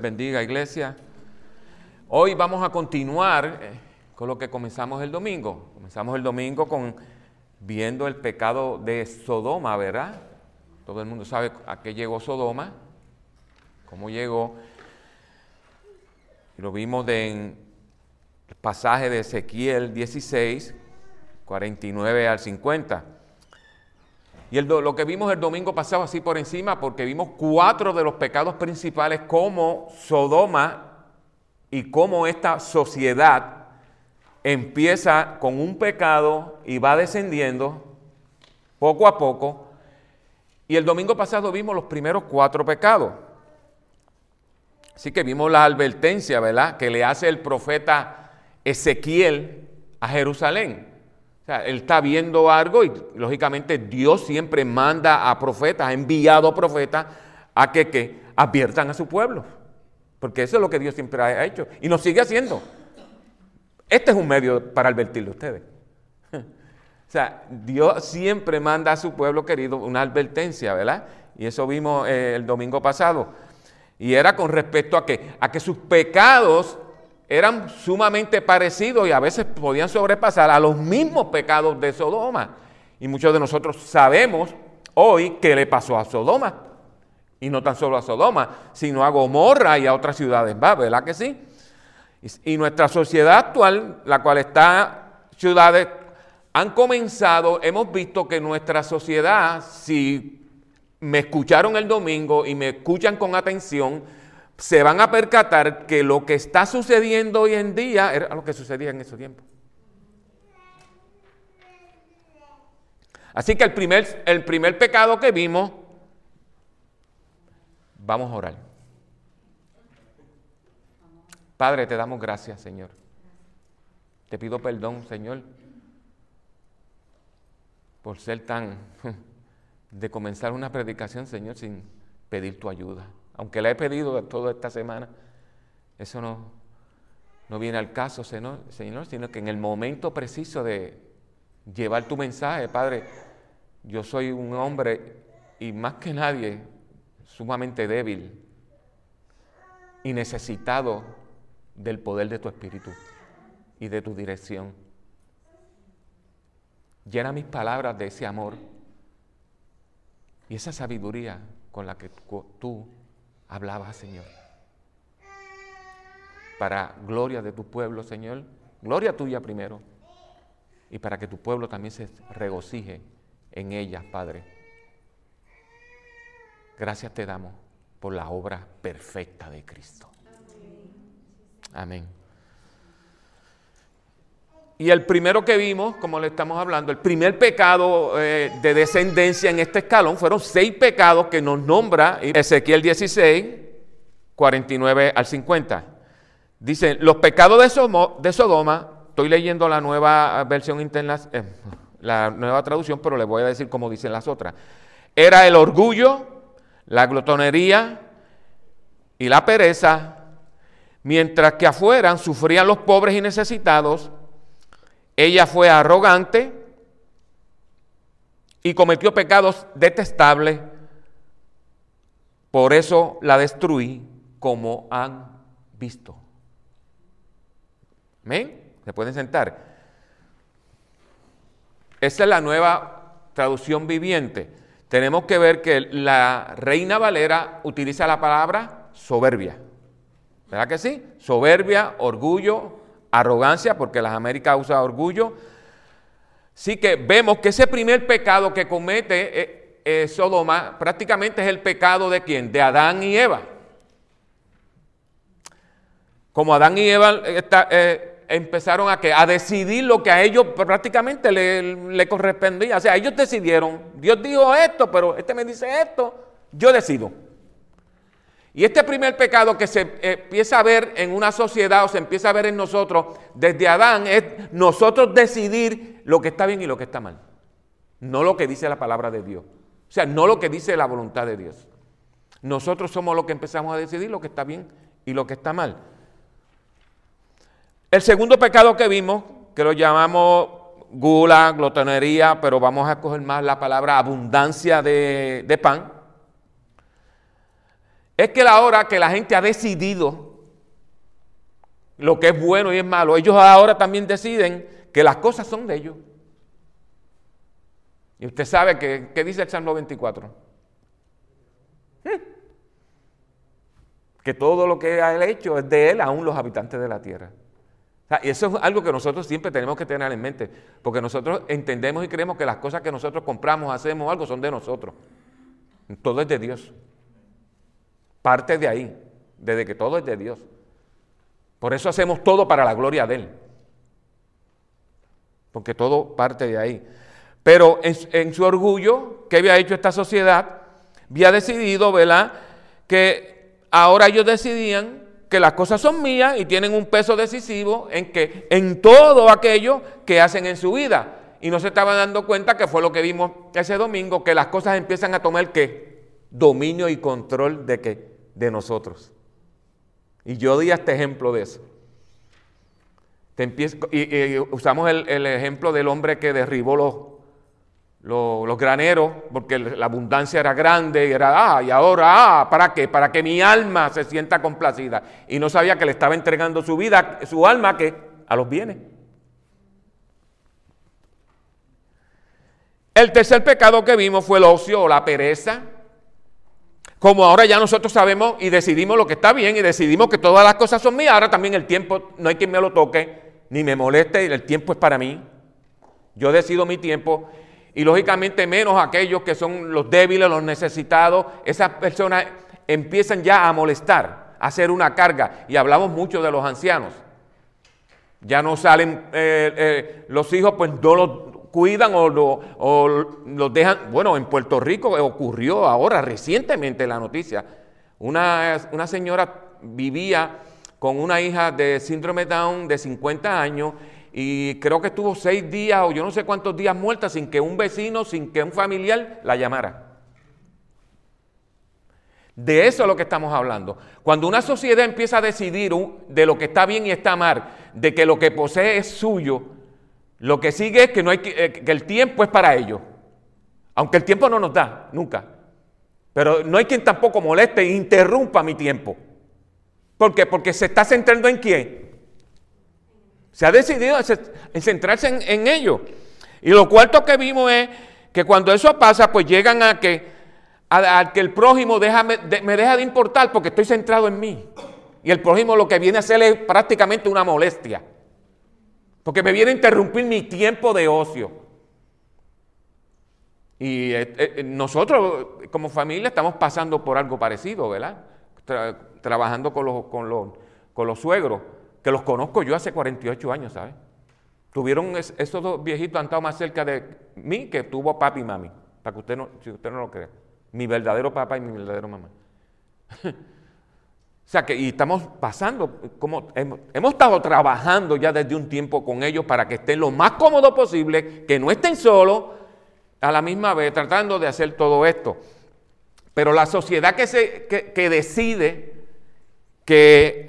Bendiga, iglesia. Hoy vamos a continuar eh, con lo que comenzamos el domingo. Comenzamos el domingo con viendo el pecado de Sodoma, ¿verdad? Todo el mundo sabe a qué llegó Sodoma, cómo llegó. Lo vimos en el pasaje de Ezequiel 16, 49 al 50. Y lo que vimos el domingo pasado así por encima, porque vimos cuatro de los pecados principales, como Sodoma y cómo esta sociedad empieza con un pecado y va descendiendo poco a poco. Y el domingo pasado vimos los primeros cuatro pecados. Así que vimos la advertencia, ¿verdad?, que le hace el profeta Ezequiel a Jerusalén. O sea, él está viendo algo y lógicamente Dios siempre manda a profetas, ha enviado profetas a que, que adviertan a su pueblo. Porque eso es lo que Dios siempre ha hecho y nos sigue haciendo. Este es un medio para advertirle a ustedes. O sea, Dios siempre manda a su pueblo querido una advertencia, ¿verdad? Y eso vimos eh, el domingo pasado. Y era con respecto a que, a que sus pecados eran sumamente parecidos y a veces podían sobrepasar a los mismos pecados de Sodoma. Y muchos de nosotros sabemos hoy qué le pasó a Sodoma. Y no tan solo a Sodoma, sino a Gomorra y a otras ciudades más, ¿verdad que sí? Y nuestra sociedad actual, la cual está ciudades, han comenzado, hemos visto que nuestra sociedad, si me escucharon el domingo y me escuchan con atención, se van a percatar que lo que está sucediendo hoy en día era lo que sucedía en ese tiempo. Así que el primer, el primer pecado que vimos, vamos a orar. Padre, te damos gracias, Señor. Te pido perdón, Señor, por ser tan de comenzar una predicación, Señor, sin pedir tu ayuda aunque la he pedido toda esta semana, eso no, no viene al caso, Señor, sino que en el momento preciso de llevar tu mensaje, Padre, yo soy un hombre y más que nadie sumamente débil y necesitado del poder de tu Espíritu y de tu dirección. Llena mis palabras de ese amor y esa sabiduría con la que tú hablaba, Señor. Para gloria de tu pueblo, Señor, gloria tuya primero, y para que tu pueblo también se regocije en ella, Padre. Gracias te damos por la obra perfecta de Cristo. Amén. Y el primero que vimos, como le estamos hablando, el primer pecado eh, de descendencia en este escalón fueron seis pecados que nos nombra Ezequiel 16, 49 al 50. Dice, los pecados de, Sodoma, estoy leyendo la nueva versión interna, eh, la nueva traducción, pero le voy a decir como dicen las otras. Era el orgullo, la glotonería y la pereza, mientras que afuera sufrían los pobres y necesitados ella fue arrogante y cometió pecados detestables. Por eso la destruí como han visto. ¿Amén? Se pueden sentar. Esa es la nueva traducción viviente. Tenemos que ver que la Reina Valera utiliza la palabra soberbia. ¿Verdad que sí? Soberbia, orgullo, arrogancia, porque las Américas usa orgullo. Sí que vemos que ese primer pecado que comete eh, eh, Sodoma prácticamente es el pecado de quién? De Adán y Eva. Como Adán y Eva eh, empezaron a, a decidir lo que a ellos prácticamente le, le correspondía. O sea, ellos decidieron, Dios dijo esto, pero este me dice esto, yo decido. Y este primer pecado que se empieza a ver en una sociedad o se empieza a ver en nosotros desde Adán es nosotros decidir lo que está bien y lo que está mal. No lo que dice la palabra de Dios. O sea, no lo que dice la voluntad de Dios. Nosotros somos los que empezamos a decidir lo que está bien y lo que está mal. El segundo pecado que vimos, que lo llamamos gula, glotonería, pero vamos a coger más la palabra abundancia de, de pan es que la hora que la gente ha decidido lo que es bueno y es malo, ellos ahora también deciden que las cosas son de ellos. Y usted sabe que, ¿qué dice el Salmo 24? ¿Eh? Que todo lo que ha hecho es de él, aún los habitantes de la tierra. y eso es algo que nosotros siempre tenemos que tener en mente, porque nosotros entendemos y creemos que las cosas que nosotros compramos, hacemos algo, son de nosotros. Todo es de Dios. Parte de ahí, desde que todo es de Dios. Por eso hacemos todo para la gloria de Él. Porque todo parte de ahí. Pero en, su orgullo, ¿qué había hecho esta sociedad? Había decidido, ¿verdad? Que ahora ellos decidían que las cosas son mías y tienen un peso decisivo en que en todo aquello que hacen en su vida. Y no se estaban dando cuenta que fue lo que vimos ese domingo, que las cosas empiezan a tomar qué? Dominio y control de qué? De nosotros. Y yo di este ejemplo de eso. Te y, usamos el, ejemplo del hombre que derribó los, los, graneros porque la abundancia era grande y era, ah, y ahora, ah, ¿para qué? Para que mi alma se sienta complacida. Y no sabía que le estaba entregando su vida, su alma, que a los bienes. El tercer pecado que vimos fue el ocio o la pereza. Como ahora ya nosotros sabemos y decidimos lo que está bien y decidimos que todas las cosas son mías, ahora también el tiempo no hay quien me lo toque ni me moleste el tiempo es para mí. Yo decido mi tiempo y lógicamente menos aquellos que son los débiles, los necesitados, esas personas empiezan ya a molestar, a hacer una carga y hablamos mucho de los ancianos. Ya no salen eh, eh, los hijos, pues no los cuidan o, los dejan. Bueno, en Puerto Rico ocurrió ahora recientemente la noticia. Una, una señora vivía con una hija de síndrome Down de 50 años y creo que estuvo seis días o yo no sé cuántos días muerta sin que un vecino, sin que un familiar la llamara. De eso es lo que estamos hablando. Cuando una sociedad empieza a decidir de lo que está bien y está mal, de que lo que posee es suyo, lo que sigue es que, no hay eh, que, el tiempo es para ellos. Aunque el tiempo no nos da, nunca. Pero no hay quien tampoco moleste e interrumpa mi tiempo. ¿Por qué? Porque se está centrando en quién. Se ha decidido en centrarse en, en ello. Y lo cuarto que vimos es que cuando eso pasa, pues llegan a que, a, que el prójimo me deja de importar porque estoy centrado en mí. Y el prójimo lo que viene a hacer es prácticamente una molestia. Porque me viene a interrumpir mi tiempo de ocio. Y eh, eh, nosotros como familia estamos pasando por algo parecido, ¿verdad? trabajando con los, con, los, con los suegros, que los conozco yo hace 48 años, ¿sabes? Tuvieron, esos dos viejitos han estado más cerca de mí que tuvo papi y mami, para que usted no, si usted no lo cree. Mi verdadero papá y mi verdadero mamá. O sea que y estamos pasando, como hemos, estado trabajando ya desde un tiempo con ellos para que estén lo más cómodo posible, que no estén solos, a la misma vez tratando de hacer todo esto. Pero la sociedad que, se, que, decide, que,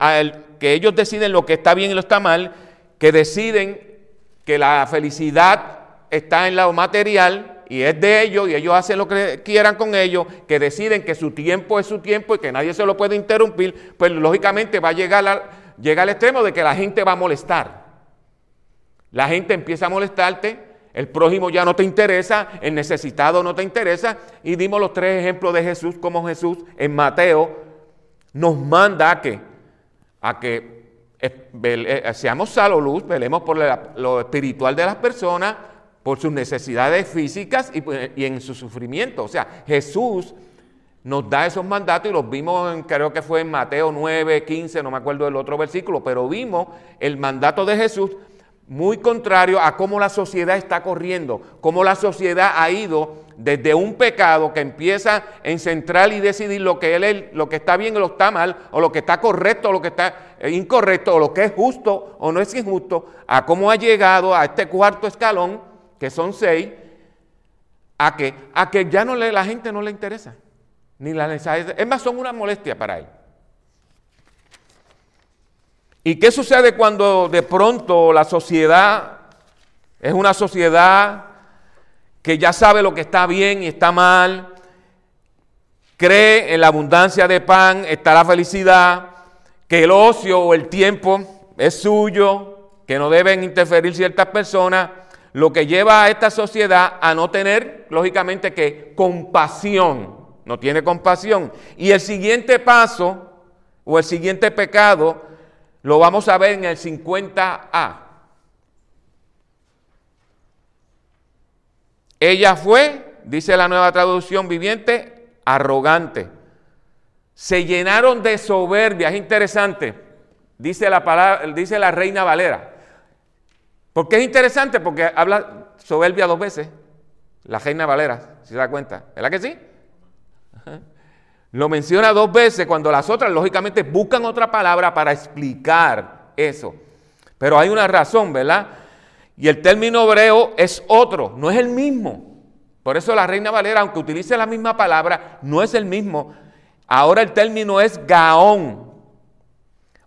que ellos deciden lo que está bien y lo está mal, que deciden que la felicidad está en lo material, y es de ellos y ellos hacen lo que quieran con ellos, que deciden que su tiempo es su tiempo y que nadie se lo puede interrumpir, pues lógicamente va a llegar, llega al extremo de que la gente va a molestar. La gente empieza a molestarte, el prójimo ya no te interesa, el necesitado no te interesa, y dimos los tres ejemplos de Jesús, como Jesús en Mateo nos manda a que, a que eh, eh, seamos sal luz, velemos por lo espiritual de las personas, por sus necesidades físicas pues, y, en su sufrimiento. O sea, Jesús nos da esos mandatos y los vimos, en, creo que fue en Mateo 9, 15, no me acuerdo del otro versículo, pero vimos el mandato de Jesús muy contrario a cómo la sociedad está corriendo, cómo la sociedad ha ido desde un pecado que empieza en central y decidir lo que, él, lo que está bien o lo que está mal, o lo que está correcto o lo que está eh, incorrecto, o lo que es justo o no es injusto, a cómo ha llegado a este cuarto escalón que son seis, a que, a que ya no le, la gente no le interesa, ni la necesidad. Es más, son una molestia para él. ¿Y qué sucede cuando de pronto la sociedad es una sociedad que ya sabe lo que está bien y está mal? cree en la abundancia de pan, está la felicidad, que el ocio o el tiempo es suyo, que no deben interferir ciertas personas, lo que lleva a esta sociedad a no tener, lógicamente, que compasión, no tiene compasión. Y el siguiente paso o el siguiente pecado lo vamos a ver en el 50A. Ella fue, dice la nueva traducción viviente, arrogante. Se llenaron de soberbia, es interesante, dice la, palabra, dice la reina Valera. ¿Por qué es interesante? Porque habla soberbia dos veces, la reina Valera, si se da cuenta. ¿Verdad que sí? Lo menciona dos veces cuando las otras, lógicamente, buscan otra palabra para explicar eso. Pero hay una razón, ¿verdad? Y el término hebreo es otro, no es el mismo. Por eso la Reina Valera, aunque utilice la misma palabra, no es el mismo. Ahora el término es gaón,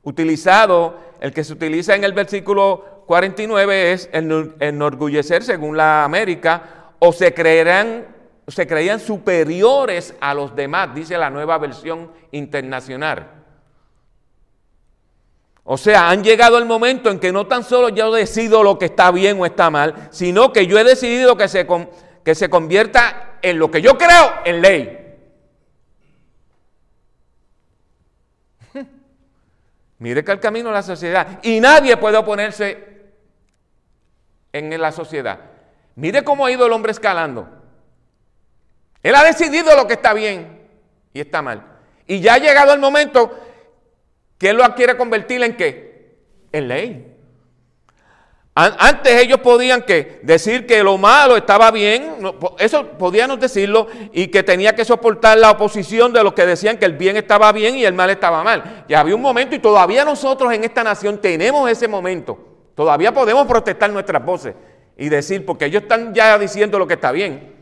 utilizado, el que se utiliza en el versículo 49 es enorgullecer según la América, o se creerán, se creían superiores a los demás, dice la nueva versión internacional. O sea, han llegado el momento en que no tan solo yo decido lo que está bien o está mal, sino que yo he decidido que se, que se convierta en lo que yo creo en ley. Mire que el camino de la sociedad. Y nadie puede oponerse en la sociedad. Mire cómo ha ido el hombre escalando. Él ha decidido lo que está bien y está mal. Y ya ha llegado el momento que Él lo quiere convertir en qué? En ley. Antes ellos podían que decir que lo malo estaba bien, eso podíamos decirlo, y que tenía que soportar la oposición de los que decían que el bien estaba bien y el mal estaba mal. Ya había un momento y todavía nosotros en esta nación tenemos ese momento. Todavía podemos protestar nuestras voces y decir, porque ellos están ya diciendo lo que está bien.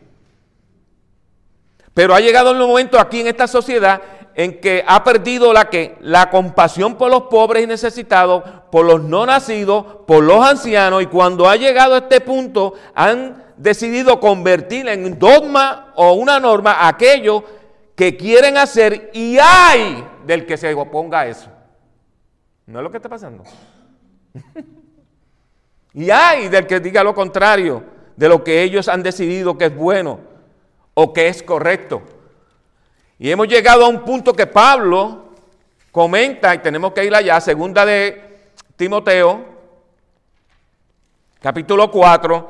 Pero ha llegado el momento aquí en esta sociedad en que ha perdido la que la compasión por los pobres y necesitados, por los no nacidos, por los ancianos y cuando ha llegado a este punto han decidido convertir en dogma o una norma aquello que quieren hacer y hay del que se oponga a eso. ¿No es lo que está pasando? y hay del que diga lo contrario de lo que ellos han decidido que es bueno o que es correcto. Y hemos llegado a un punto que Pablo comenta, y tenemos que ir allá, segunda de Timoteo, capítulo 4,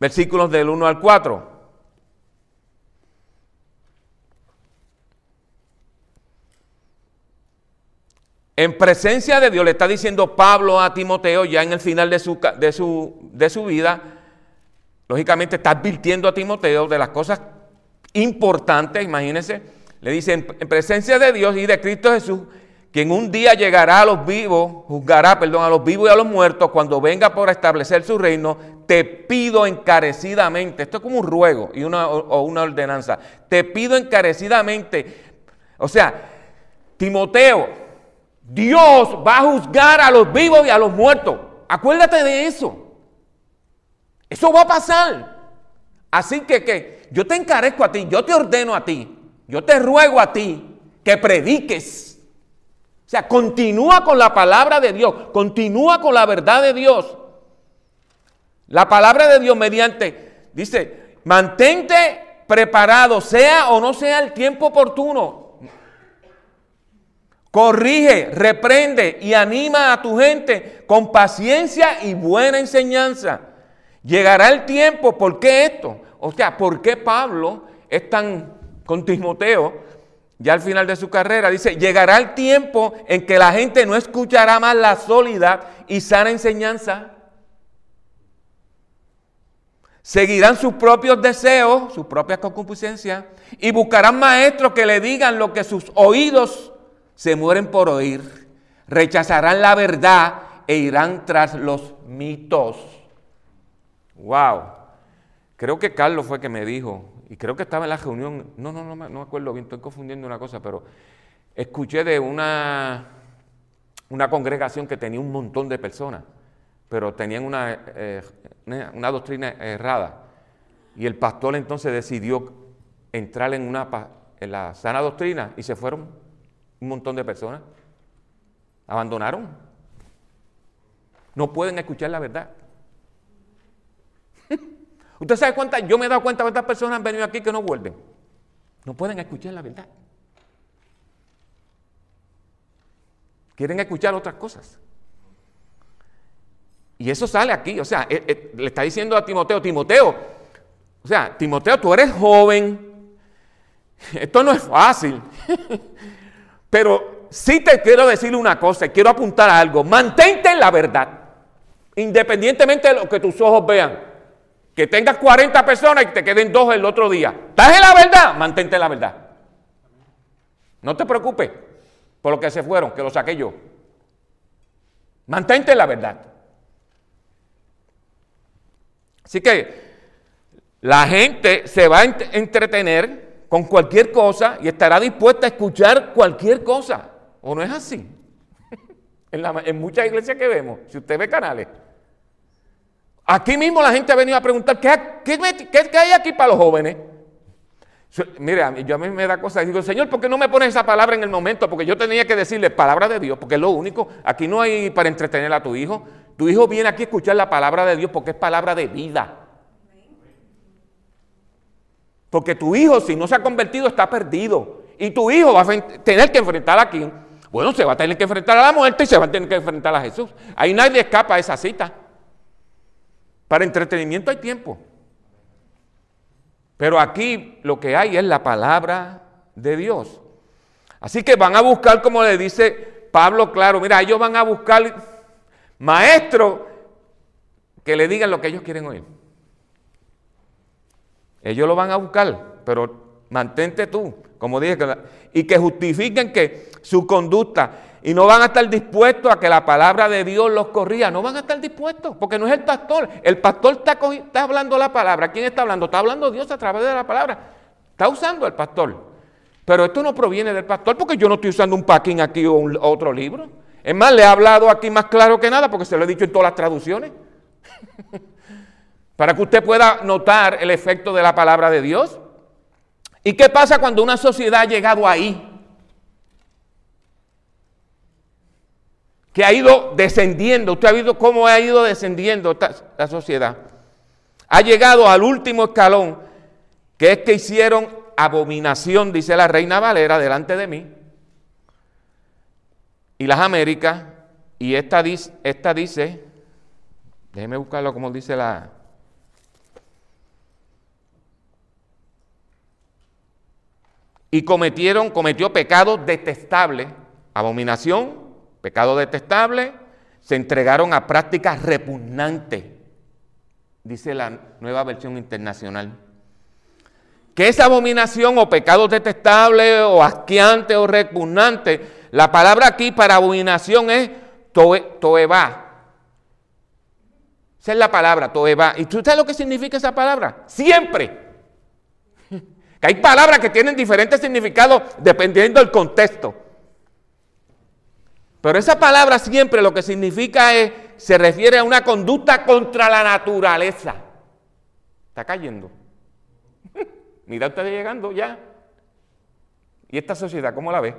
versículos del 1 al 4. En presencia de Dios le está diciendo Pablo a Timoteo ya en el final de su, de su, de su vida, lógicamente está advirtiendo a Timoteo de las cosas importante, imagínense, le dice, en presencia de Dios y de Cristo Jesús, quien un día llegará a los vivos, juzgará, perdón, a los vivos y a los muertos, cuando venga por establecer su reino, te pido encarecidamente, esto es como un ruego y una, o una ordenanza, te pido encarecidamente, o sea, Timoteo, Dios va a juzgar a los vivos y a los muertos, acuérdate de eso, eso va a pasar, así que, que yo te encarezco a ti, yo te ordeno a ti, yo te ruego a ti que prediques. O sea, continúa con la palabra de Dios, continúa con la verdad de Dios. La palabra de Dios mediante, dice, mantente preparado, sea o no sea el tiempo oportuno. Corrige, reprende y anima a tu gente con paciencia y buena enseñanza. Llegará el tiempo, ¿por qué esto? O sea, ¿por qué Pablo es tan con Timoteo? Ya al final de su carrera dice, llegará el tiempo en que la gente no escuchará más la sólida y sana enseñanza. Seguirán sus propios deseos, sus propias concupiscencias, y buscarán maestros que le digan lo que sus oídos se mueren por oír. Rechazarán la verdad e irán tras los mitos. Wow. Creo que Carlos fue que me dijo, y creo que estaba en la reunión, no, no, no, no me acuerdo bien, estoy confundiendo una cosa, pero escuché de una, una congregación que tenía un montón de personas, pero tenían una, eh, una doctrina errada. Y el pastor entonces decidió entrar en una, en la sana doctrina y se fueron un montón de personas. Abandonaron. No pueden escuchar la verdad. ¿Usted sabe cuántas? Yo me he dado cuenta cuántas personas han venido aquí que no vuelven. No pueden escuchar la verdad. Quieren escuchar otras cosas. Y eso sale aquí. O sea, eh, eh, le está diciendo a Timoteo, Timoteo, o sea, Timoteo, tú eres joven. Esto no es fácil. Pero sí te quiero decir una cosa, quiero apuntar a algo. Mantente en la verdad. Independientemente de lo que tus ojos vean. Que tengas 40 personas y te queden dos el otro día. ¿Estás en la verdad? Mantente en la verdad. No te preocupes por lo que se fueron, que lo saqué yo. Mantente en la verdad. Así que la gente se va a entretener con cualquier cosa y estará dispuesta a escuchar cualquier cosa. ¿O no es así? en, muchas iglesias que vemos, si usted ve canales. Aquí mismo la gente ha venido a preguntar, ¿qué, qué, hay aquí para los jóvenes? Mire, yo a mí me da cosa, digo, Señor, ¿por qué no me pones esa palabra en el momento? Porque yo tenía que decirle palabra de Dios, porque es lo único. Aquí no hay para entretener a tu hijo. Tu hijo viene aquí a escuchar la palabra de Dios porque es palabra de vida. Porque tu hijo, si no se ha convertido, está perdido. Y tu hijo va a tener que enfrentar a quién. Bueno, se va a tener que enfrentar a la muerte y se va a tener que enfrentar a Jesús. Ahí nadie escapa a esa cita. Para entretenimiento hay tiempo. Pero aquí lo que hay es la palabra de Dios. Así que van a buscar, como le dice Pablo, claro, mira, ellos van a buscar maestros que le digan lo que ellos quieren oír. Ellos lo van a buscar, pero mantente tú, como dije, y que justifiquen que su conducta y no van a estar dispuestos a que la palabra de Dios los corría. No van a estar dispuestos, porque no es el pastor. El pastor está, hablando la palabra. ¿Quién está hablando? Está hablando Dios a través de la palabra. Está usando el pastor. Pero esto no proviene del pastor, porque yo no estoy usando un packing aquí o otro libro. Es más, le he hablado aquí más claro que nada, porque se lo he dicho en todas las traducciones. Para que usted pueda notar el efecto de la palabra de Dios. ¿Y qué pasa cuando una sociedad ha llegado ahí? que ha ido descendiendo. Usted ha visto cómo ha ido descendiendo la sociedad. Ha llegado al último escalón, que es que hicieron abominación, dice la reina Valera, delante de mí. Y las Américas, y esta, esta dice, déjeme buscarlo como dice la... Y cometieron, cometió pecados detestables, abominación, pecado detestable, se entregaron a prácticas repugnantes, dice la nueva versión internacional. ¿Qué es abominación o pecado detestable o asqueante o repugnante? La palabra aquí para abominación es toeba. Esa es la palabra, toeba. ¿Y tú sabes lo que significa esa palabra? Siempre. Que hay palabras que tienen diferentes significados dependiendo del contexto. Pero esa palabra siempre lo que significa es, se refiere a una conducta contra la naturaleza. Está cayendo. Mira usted llegando ya. ¿Y esta sociedad cómo la ve?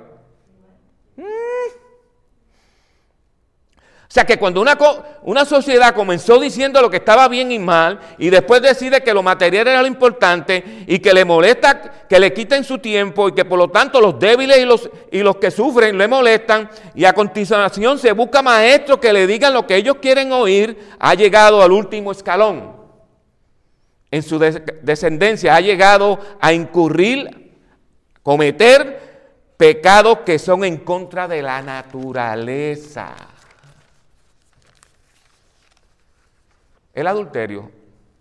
Sea que cuando una, una, sociedad comenzó diciendo lo que estaba bien y mal y después decide que lo material era lo importante y que le molesta que le quiten su tiempo y que por lo tanto los débiles y los, y los que sufren le molestan y a continuación se busca maestros que le digan lo que ellos quieren oír, ha llegado al último escalón. En su descendencia ha llegado a incurrir, cometer pecados que son en contra de la naturaleza. El adulterio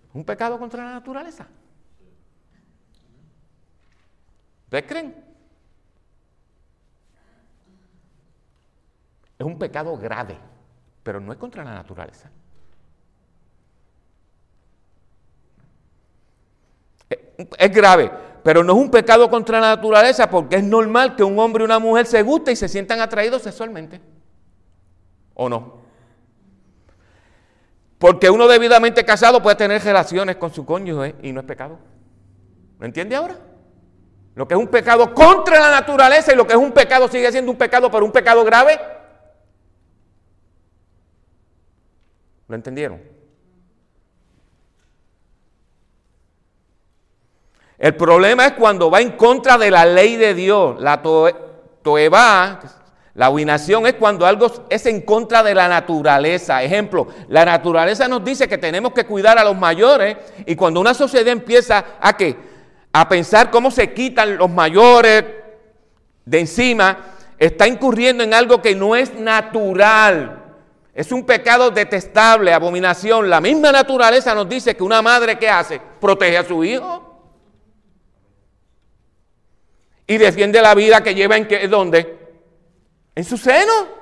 es un pecado contra la naturaleza. ¿Ustedes creen? Es un pecado grave, pero no es contra la naturaleza. Es grave, pero no es un pecado contra la naturaleza porque es normal que un hombre y una mujer se gusten y se sientan atraídos sexualmente. ¿O no? Porque uno debidamente casado puede tener relaciones con su cónyuge y no es pecado. ¿Lo entiende ahora? Lo que es un pecado contra la naturaleza y lo que es un pecado sigue siendo un pecado, pero un pecado grave. ¿Lo entendieron? El problema es cuando va en contra de la ley de Dios. La toeba, la huinación es cuando algo es en contra de la naturaleza. Ejemplo, la naturaleza nos dice que tenemos que cuidar a los mayores y cuando una sociedad empieza a qué? A pensar cómo se quitan los mayores de encima, está incurriendo en algo que no es natural. Es un pecado detestable, abominación. La misma naturaleza nos dice que una madre ¿qué hace? Protege a su hijo y defiende la vida que lleva en qué, ¿dónde? En su seno.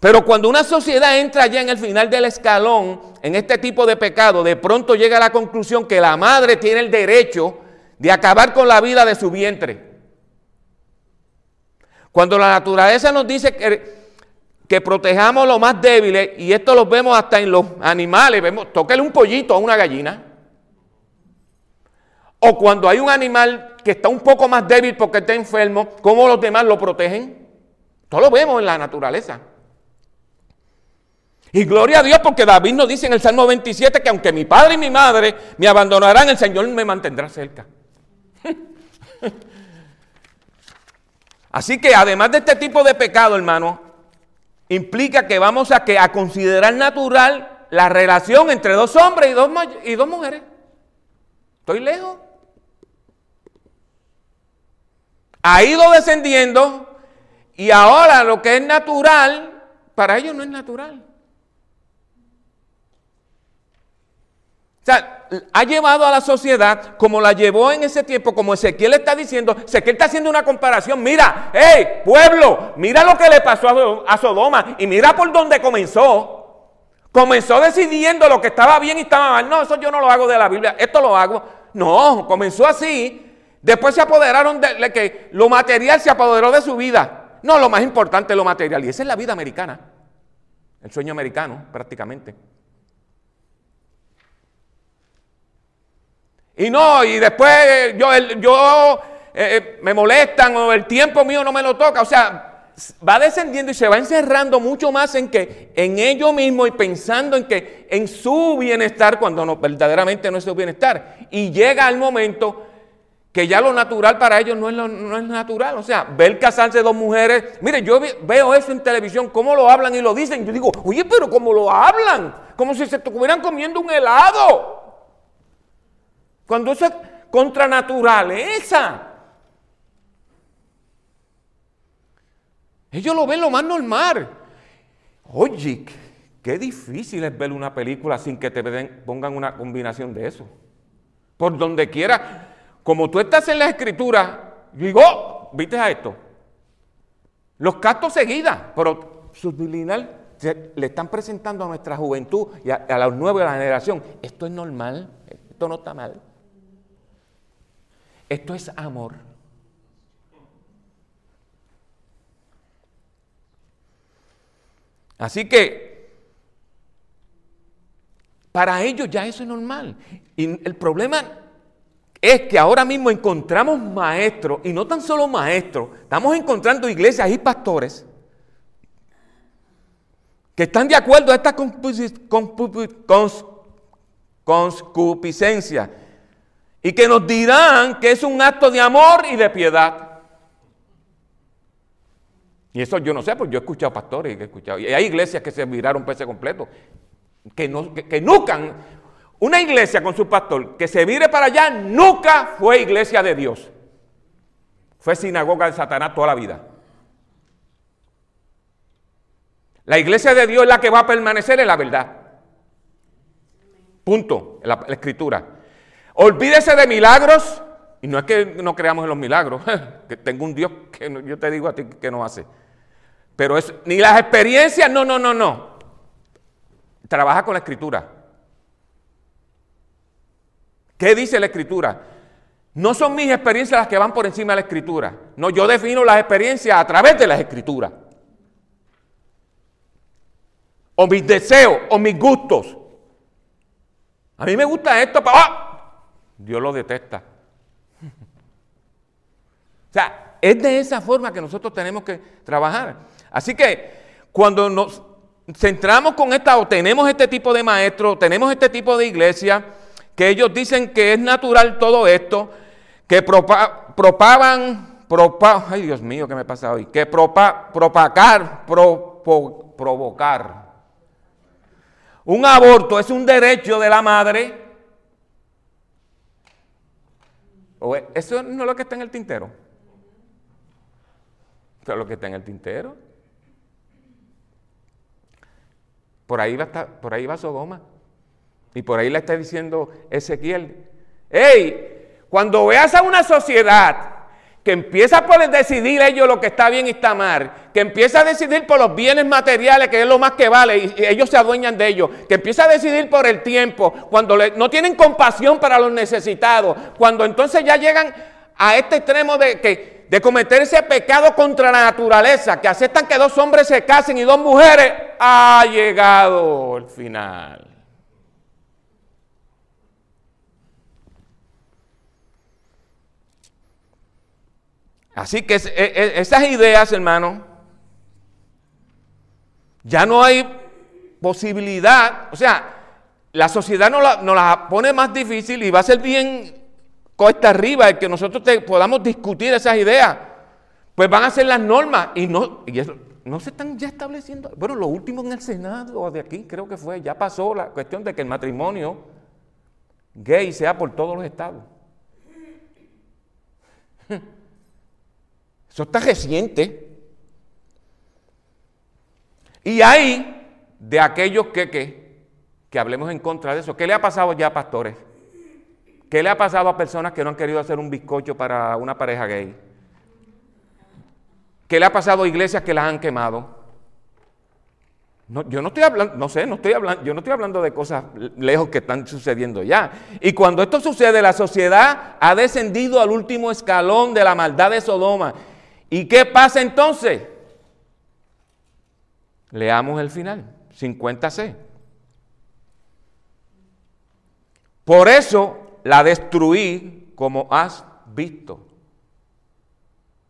Pero cuando una sociedad entra ya en el final del escalón, en este tipo de pecado, de pronto llega a la conclusión que la madre tiene el derecho de acabar con la vida de su vientre. Cuando la naturaleza nos dice que, que protejamos lo más débiles, y esto lo vemos hasta en los animales, vemos, tóquele un pollito a una gallina. O cuando hay un animal que está un poco más débil porque está enfermo, ¿cómo los demás lo protegen? Todo lo vemos en la naturaleza. Y gloria a Dios porque David nos dice en el Salmo 27 que aunque mi padre y mi madre me abandonarán, el Señor me mantendrá cerca. Así que además de este tipo de pecado, hermano, implica que vamos a, que, considerar natural la relación entre dos hombres y dos mujeres. ¿Estoy lejos? Ha ido descendiendo y ahora lo que es natural, para ellos no es natural. O sea, ha llevado a la sociedad como la llevó en ese tiempo, como Ezequiel está diciendo, Ezequiel está haciendo una comparación, mira, hey, pueblo, mira lo que le pasó a Sodoma y mira por dónde comenzó. Comenzó decidiendo lo que estaba bien y estaba mal. No, eso yo no lo hago de la Biblia, esto lo hago. No, comenzó así Después se apoderaron de, que lo material se apoderó de su vida. No, lo más importante es lo material. Y esa es la vida americana. El sueño americano, prácticamente. Y no, y después eh, yo, yo eh, eh, me molestan o el tiempo mío no me lo toca. O sea, va descendiendo y se va encerrando mucho más en que en ello mismo y pensando en que en su bienestar cuando no, verdaderamente no es su bienestar. Y llega el momento que ya lo natural para ellos no es, no es natural. O sea, ver casarse dos mujeres. Mire, yo veo eso en televisión, cómo lo hablan y lo dicen. Yo digo, oye, pero ¿cómo lo hablan? Como si se estuvieran comiendo un helado. Cuando eso es contra naturaleza. Ellos lo ven lo más normal. Oye, qué difícil es ver una película sin que te pongan una combinación de eso. Por donde quiera como tú estás en la escritura, digo, oh, ¿viste a esto? Los castos seguidas, pero subliminal le están presentando a nuestra juventud y a, la nueva generación. Esto es normal, esto no está mal. Esto es amor. Así que para ellos ya eso es normal. Y el problema es que ahora mismo encontramos maestros, y no tan solo maestros, estamos encontrando iglesias y pastores que están de acuerdo a esta conscupiscencia y que nos dirán que es un acto de amor y de piedad. Y eso yo no sé, porque yo he escuchado pastores y he escuchado, y hay iglesias que se miraron pese completo, que, no, que, que una iglesia con su pastor que se vire para allá nunca fue iglesia de Dios. Fue sinagoga de Satanás toda la vida. La iglesia de Dios es la que va a permanecer en la verdad. Punto, la, la escritura. Olvídese de milagros. Y no es que no creamos en los milagros, que tengo un Dios que yo te digo a ti que no hace. Pero ni las experiencias, no, no, no, no. Trabaja con la escritura. ¿Qué dice la escritura? No son mis experiencias las que van por encima de la escritura. No, yo defino las experiencias a través de las escrituras. O mis deseos, o mis gustos. A mí me gusta esto, ¡ah! Dios lo detesta. O sea, es de esa forma que nosotros tenemos que trabajar. Así que cuando nos centramos con esta o tenemos este tipo de maestros, tenemos este tipo de iglesia, que ellos dicen que es natural todo esto, que propagan, ay Dios mío, ¿qué me pasa hoy? Que propagar, provocar. Un aborto es un derecho de la madre. Eso no es lo que está en el tintero. Eso es lo que está en el tintero. Por ahí va, por ahí va. Y por ahí le está diciendo Ezequiel, hey, cuando veas a una sociedad que empieza por decidir ellos lo que está bien y está mal, que empieza a decidir por los bienes materiales, que es lo más que vale, y ellos se adueñan de ellos, que empieza a decidir por el tiempo, cuando no tienen compasión para los necesitados, cuando entonces ya llegan a este extremo de que de cometer ese pecado contra la naturaleza, que aceptan que dos hombres se casen y dos mujeres, ha llegado el final. Así que e, e, esas ideas, hermano, ya no hay posibilidad, o sea, la sociedad nos la, la pone más difícil y va a ser bien cuesta arriba el que nosotros podamos discutir esas ideas, pues van a ser las normas y no, y no se están ya estableciendo. Bueno, lo último en el Senado de aquí creo que fue, ya pasó la cuestión de que el matrimonio gay sea por todos los estados. Eso está reciente. Y hay de aquellos que, que, que hablemos en contra de eso. ¿Qué le ha pasado ya, pastores? ¿Qué le ha pasado a personas que no han querido hacer un bizcocho para una pareja gay? ¿Qué le ha pasado a iglesias que las han quemado? yo no estoy hablando, no sé, no estoy hablando, yo no estoy hablando de cosas lejos que están sucediendo ya. Y cuando esto sucede, la sociedad ha descendido al último escalón de la maldad de Sodoma. ¿Y qué pasa entonces? Leamos el final, 50c. Por eso la destruí como has visto.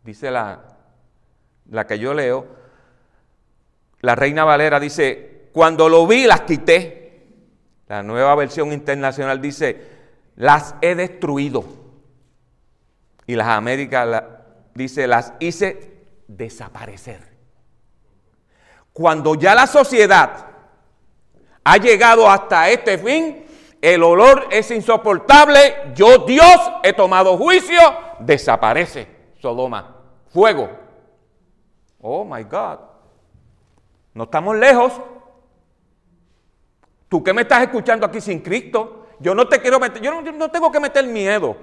Dice la, la que yo leo, la Reina Valera dice, cuando lo vi las quité. La nueva versión internacional dice, las he destruido. Y las Américas dice, las hice desaparecer. Cuando ya la sociedad ha llegado hasta este fin, el olor es insoportable, yo Dios he tomado juicio, desaparece Sodoma. Fuego. Oh my God. No estamos lejos. Tú que me estás escuchando aquí sin Cristo, yo no te quiero meter, yo no, tengo que meter miedo.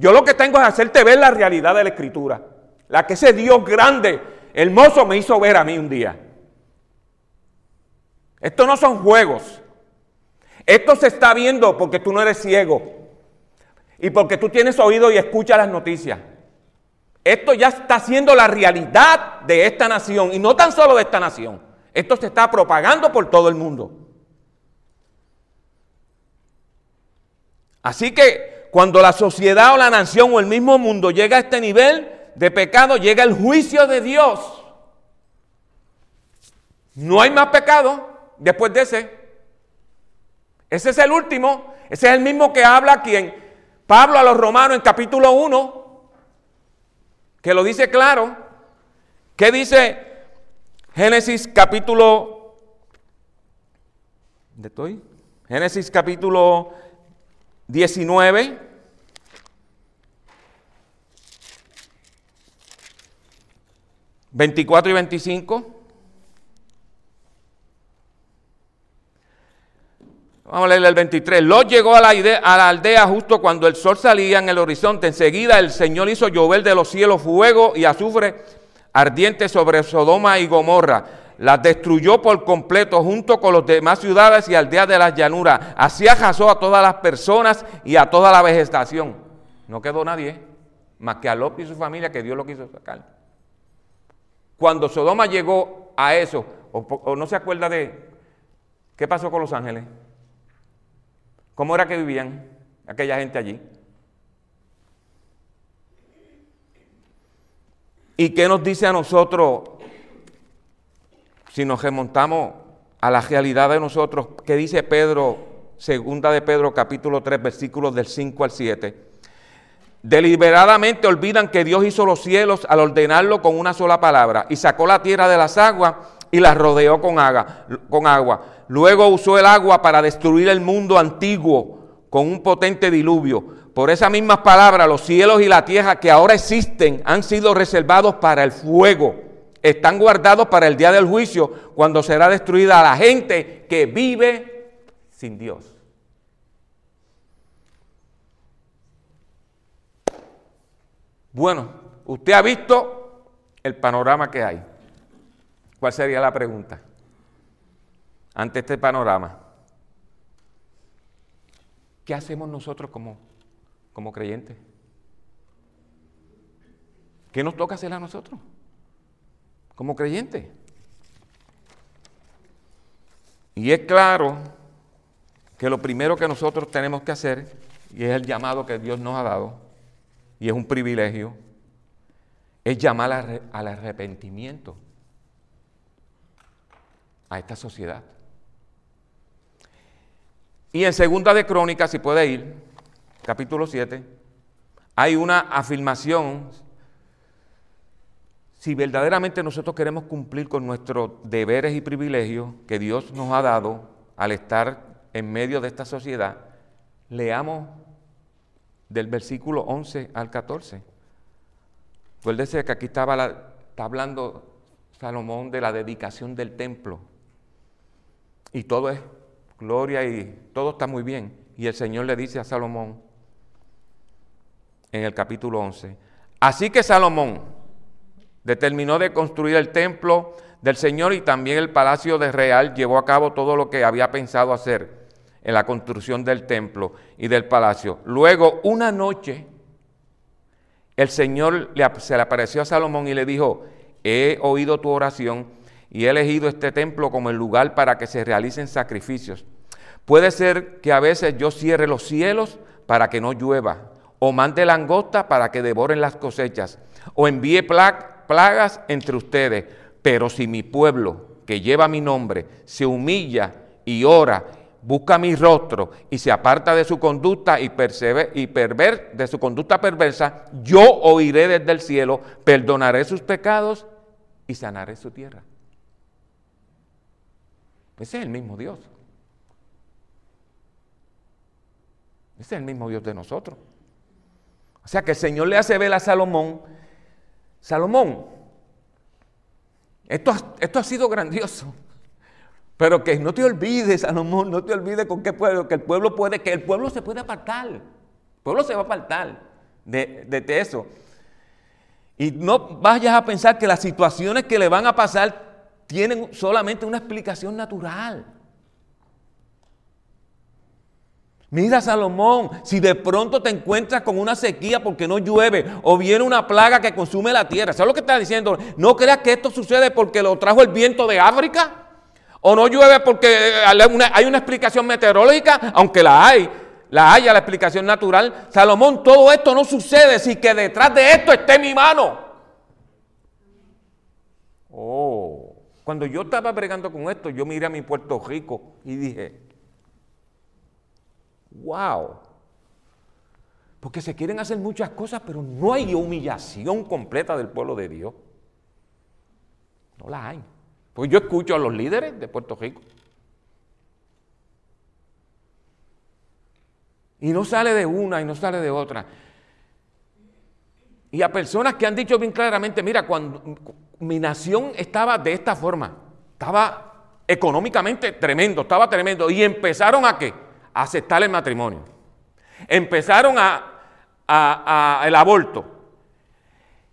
Yo lo que tengo es hacerte ver la realidad de la Escritura. La que ese Dios grande, hermoso, me hizo ver a mí un día. Esto no son juegos. Esto se está viendo porque tú no eres ciego y porque tú tienes oído y escuchas las noticias. Esto ya está siendo la realidad de esta nación y no tan solo de esta nación. Esto se está propagando por todo el mundo. Así que cuando la sociedad o la nación o el mismo mundo llega a este nivel de pecado, llega el juicio de Dios. No hay más pecado después de ese. Ese es el último, ese es el mismo que habla quien Pablo a los romanos en capítulo 1, que lo dice claro. ¿Qué dice Génesis capítulo... ¿Dónde estoy? Génesis capítulo 19. Veinticuatro y veinticinco. Vamos a leer el 23. Lot llegó a la, a la, aldea justo cuando el sol salía en el horizonte. Enseguida el Señor hizo llover de los cielos fuego y azufre ardiente sobre Sodoma y Gomorra las destruyó por completo junto con los demás ciudades y aldeas de las llanuras. Así ajasó a todas las personas y a toda la vegetación. No quedó nadie, más que a López y su familia, que Dios lo quiso sacar. Cuando Sodoma llegó a eso, o no se acuerda de qué pasó con Los Ángeles, cómo era que vivían aquella gente allí. ¿Y qué nos dice a nosotros si nos remontamos a la realidad de nosotros? ¿Qué dice Pedro, segunda de Pedro capítulo 3, versículos del 5 al 7? Deliberadamente olvidan que Dios hizo los cielos al ordenarlo con una sola palabra y sacó la tierra de las aguas y la rodeó con agua, con agua. Luego usó el agua para destruir el mundo antiguo con un potente diluvio. Por esas mismas palabras, los cielos y la tierra que ahora existen han sido reservados para el fuego. Están guardados para el día del juicio, cuando será destruida la gente que vive sin Dios. Bueno, usted ha visto el panorama que hay. ¿Cuál sería la pregunta? Ante este panorama, ¿qué hacemos nosotros como, como creyentes? ¿Qué nos toca hacer a nosotros como creyentes? Y es claro que lo primero que nosotros tenemos que hacer, y es el llamado que Dios nos ha dado, y es un privilegio, es llamar al arrepentimiento a esta sociedad. Y en Segunda de Crónicas, si puede ir, capítulo 7, hay una afirmación. Si verdaderamente nosotros queremos cumplir con nuestros deberes y privilegios que Dios nos ha dado al estar en medio de esta sociedad, leamos del versículo 11 al 14. Acuérdese que aquí estaba está hablando Salomón de la dedicación del templo. Y todo es gloria y todo está muy bien. Y el Señor le dice a Salomón en el capítulo 11, así que Salomón determinó de construir el templo del Señor y también el palacio de Real llevó a cabo todo lo que había pensado hacer en la construcción del templo y del palacio. Luego, una noche, el Señor se le apareció a Salomón y le dijo, he oído tu oración y he elegido este templo como el lugar para que se realicen sacrificios. Puede ser que a veces yo cierre los cielos para que no llueva, o mande langosta para que devoren las cosechas, o envíe plagas entre ustedes. Pero si mi pueblo, que lleva mi nombre, se humilla y ora, busca mi rostro y se aparta de su conducta y, y de su conducta perversa, yo oiré desde el cielo, perdonaré sus pecados y sanaré su tierra. Ese es el mismo Dios. Ese es el mismo Dios de nosotros. O sea que el Señor le hace ver a Salomón, Salomón, esto, esto ha sido grandioso. Pero que no te olvides, Salomón, no te olvides con qué pueblo, que el pueblo puede, que el pueblo se puede apartar. El pueblo se va a apartar de, de eso. Y no vayas a pensar que las situaciones que le van a pasar tienen solamente una explicación natural. Mira Salomón, si de pronto te encuentras con una sequía porque no llueve o viene una plaga que consume la tierra, ¿sabes lo que está diciendo? No creas que esto sucede porque lo trajo el viento de África o no llueve porque hay una explicación meteorológica, aunque la hay, la haya la explicación natural. Salomón, todo esto no sucede si que detrás de esto esté mi mano. Oh. Cuando yo estaba bregando con esto, yo miré a mi Puerto Rico y dije, wow. Porque se quieren hacer muchas cosas, pero no hay humillación completa del pueblo de Dios. No la hay. Pues yo escucho a los líderes de Puerto Rico. Y no sale de una y no sale de otra. Y a personas que han dicho bien claramente, mira, cuando mi nación estaba de esta forma, estaba económicamente tremendo, estaba tremendo, y empezaron a qué? Aceptar el matrimonio. Empezaron a, el aborto.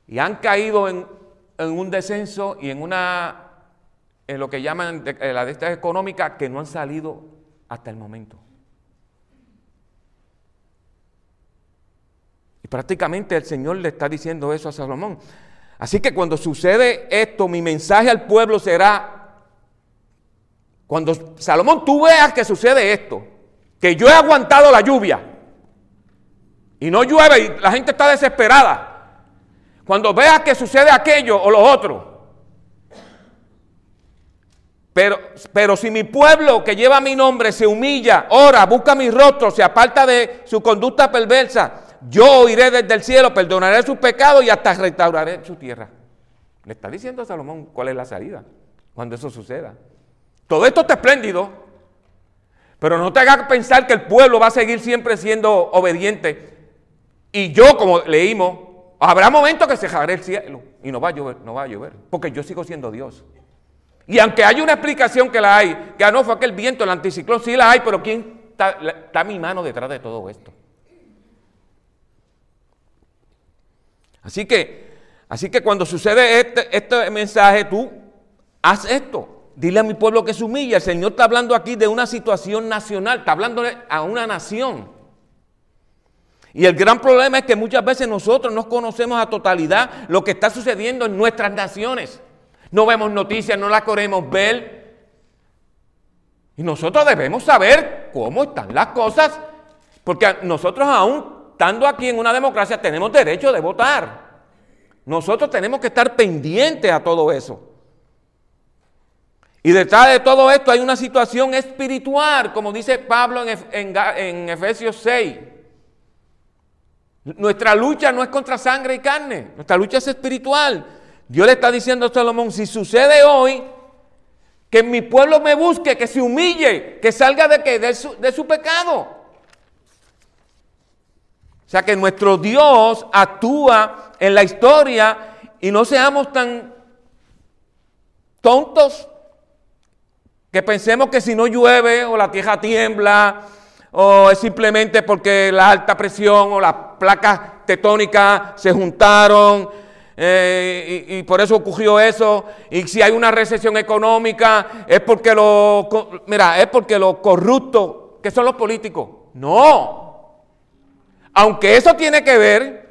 Y han caído en, un descenso y en una, en lo que llaman la de estas económicas que no han salido hasta el momento. prácticamente el Señor le está diciendo eso a Salomón. Así que cuando sucede esto, mi mensaje al pueblo será, cuando Salomón tú veas que sucede esto, que yo he aguantado la lluvia y no llueve y la gente está desesperada. Cuando veas que sucede aquello o lo otro. Pero, pero si mi pueblo que lleva mi nombre se humilla, ora, busca mi rostro, se aparta de su conducta perversa, yo iré desde el cielo, perdonaré sus pecados y hasta restauraré su tierra. Le está diciendo a Salomón cuál es la salida cuando eso suceda. Todo esto está espléndido, pero no te hagas pensar que el pueblo va a seguir siempre siendo obediente. Y yo, como leímos, habrá momentos que se el cielo y no va a llover, no va a llover, porque yo sigo siendo Dios. Y aunque hay una explicación que la hay, que ah, no fue aquel viento, el anticiclón, sí la hay, pero ¿quién está, está mi mano detrás de todo esto? Así que Así que cuando sucede este, este, mensaje, tú haz esto. Dile a mi pueblo que se humilla. El Señor está hablando aquí de una situación nacional, está hablando a una nación. Y el gran problema es que muchas veces nosotros no conocemos a totalidad lo que está sucediendo en nuestras naciones. No vemos noticias, no las queremos ver. Y nosotros debemos saber cómo están las cosas, porque nosotros aún estando aquí en una democracia tenemos derecho de votar. Nosotros tenemos que estar pendientes a todo eso. Y detrás de todo esto hay una situación espiritual, como dice Pablo en, Efesios 6. Nuestra lucha no es contra sangre y carne, nuestra lucha es espiritual. Dios le está diciendo a Salomón, si sucede hoy, que mi pueblo me busque, que se humille, que salga de, ¿qué? de, su, de su pecado. O sea que nuestro Dios actúa en la historia y no seamos tan tontos que pensemos que si no llueve o la tierra tiembla o es simplemente porque la alta presión o las placas tectónicas se juntaron eh, y, por eso ocurrió eso. Y si hay una recesión económica es porque lo, mira, es porque los corruptos que son los políticos. No. Aunque eso tiene que ver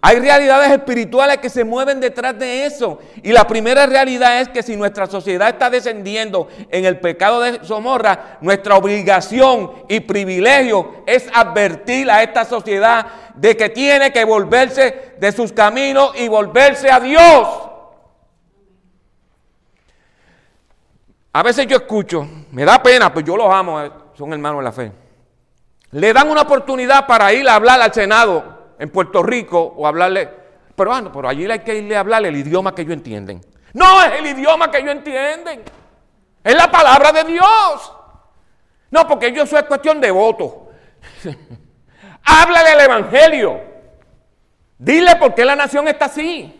hay realidades espirituales que se mueven detrás de eso. Y la primera realidad es que si nuestra sociedad está descendiendo en el pecado de Somorra, nuestra obligación y privilegio es advertir a esta sociedad de que tiene que volverse de sus caminos y volverse a Dios. A veces yo escucho, me da pena, pues yo los amo, eh, son hermanos de la fe. Le dan una oportunidad para ir a hablar al Senado en Puerto Rico o hablarle, pero bueno, pero allí hay que irle a hablarle el idioma que ellos entienden. No es el idioma que ellos entienden, es la palabra de Dios. No, porque ellos es cuestión de voto. Háblale el Evangelio. Dile por qué la nación está así.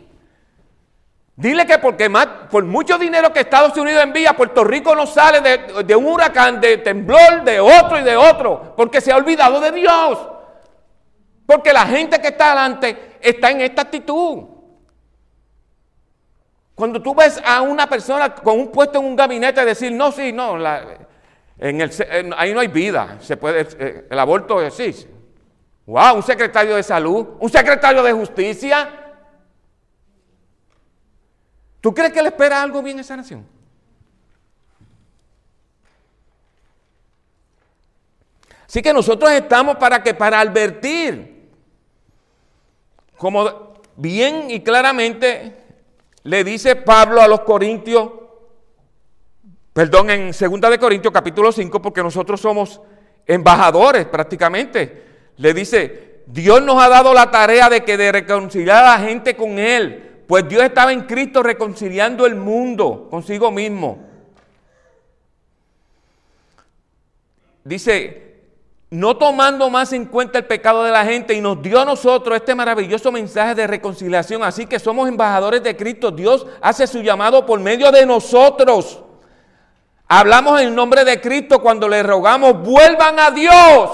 Dile que porque por mucho dinero que Estados Unidos envía, Puerto Rico no sale de un huracán, de temblor, de otro y de otro, porque se ha olvidado de Dios. Porque la gente que está adelante está en esta actitud. Cuando tú ves a una persona con un puesto en un gabinete decir, no, sí, no, el, ahí no hay vida, se puede, eh, el aborto existe. Wow, un secretario de salud, un secretario de justicia. ¿Tú crees que le espera algo bien a esa nación? Así que nosotros estamos para que para advertir como bien y claramente le dice Pablo a los Corintios, perdón, en 2 de Corintios capítulo 5, porque nosotros somos embajadores prácticamente, le dice, Dios nos ha dado la tarea de que de reconciliar a la gente con Él, pues Dios estaba en Cristo reconciliando el mundo consigo mismo. Dice, no tomando más en cuenta el pecado de la gente y nos dio a nosotros este maravilloso mensaje de reconciliación. Así que somos embajadores de Cristo. Dios hace su llamado por medio de nosotros. Hablamos en nombre de Cristo cuando le rogamos, vuelvan a Dios.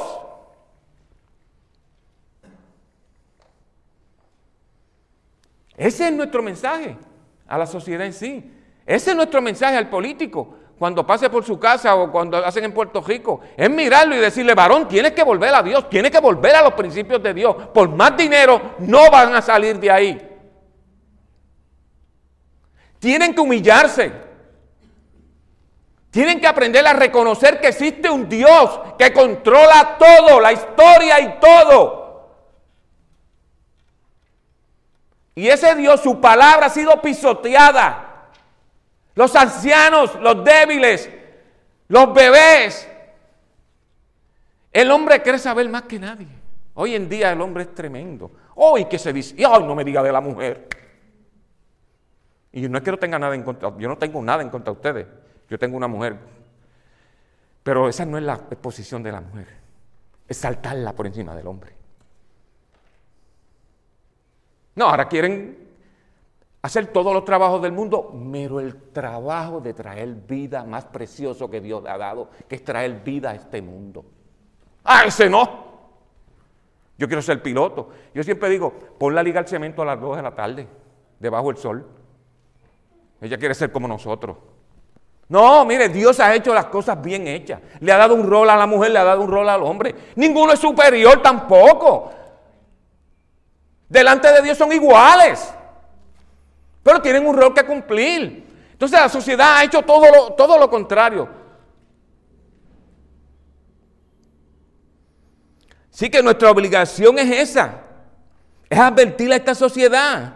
Ese es nuestro mensaje a la sociedad en sí. Ese es nuestro mensaje al político cuando pase por su casa o cuando hacen en Puerto Rico, es mirarlo y decirle, varón, tienes que volver a Dios, tienes que volver a los principios de Dios. Por más dinero no van a salir de ahí. Tienen que humillarse. Tienen que aprender a reconocer que existe un Dios que controla todo, la historia y todo. Y ese Dios, su palabra ha sido pisoteada. Los ancianos, los débiles, los bebés. El hombre quiere saber más que nadie. Hoy en día el hombre es tremendo. Hoy que se dice, ay, no me diga de la mujer. Y no es que no tenga nada en contra, yo no tengo nada en contra de ustedes. Yo tengo una mujer. Pero esa no es la posición de la mujer. Es saltarla por encima del hombre. No, ahora quieren hacer todos los trabajos del mundo, pero el trabajo de traer vida más precioso que Dios ha dado, que es traer vida a este mundo. Ah, ese no. Yo quiero ser piloto. Yo siempre digo, pon la liga al cemento a las 2 de la tarde, debajo del sol. Ella quiere ser como nosotros. No, mire, Dios ha hecho las cosas bien hechas. Le ha dado un rol a la mujer, le ha dado un rol al hombre. Ninguno es superior tampoco. Delante de Dios son iguales. Pero tienen un rol que cumplir. Entonces la sociedad ha hecho todo lo, todo lo contrario. Sí que nuestra obligación es esa. Es advertir a esta sociedad.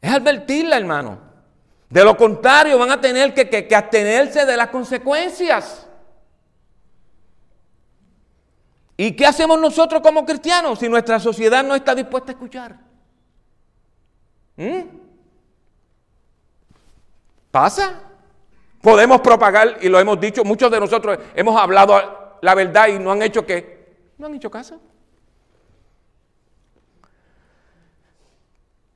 Es advertirla, hermano. De lo contrario, van a tener que, que, abstenerse de las consecuencias. ¿Y qué hacemos nosotros como cristianos si nuestra sociedad no está dispuesta a escuchar? ¿Mm? ¿Pasa? Podemos propagar, y lo hemos dicho, muchos de nosotros hemos hablado la verdad y no han hecho qué? No han hecho caso.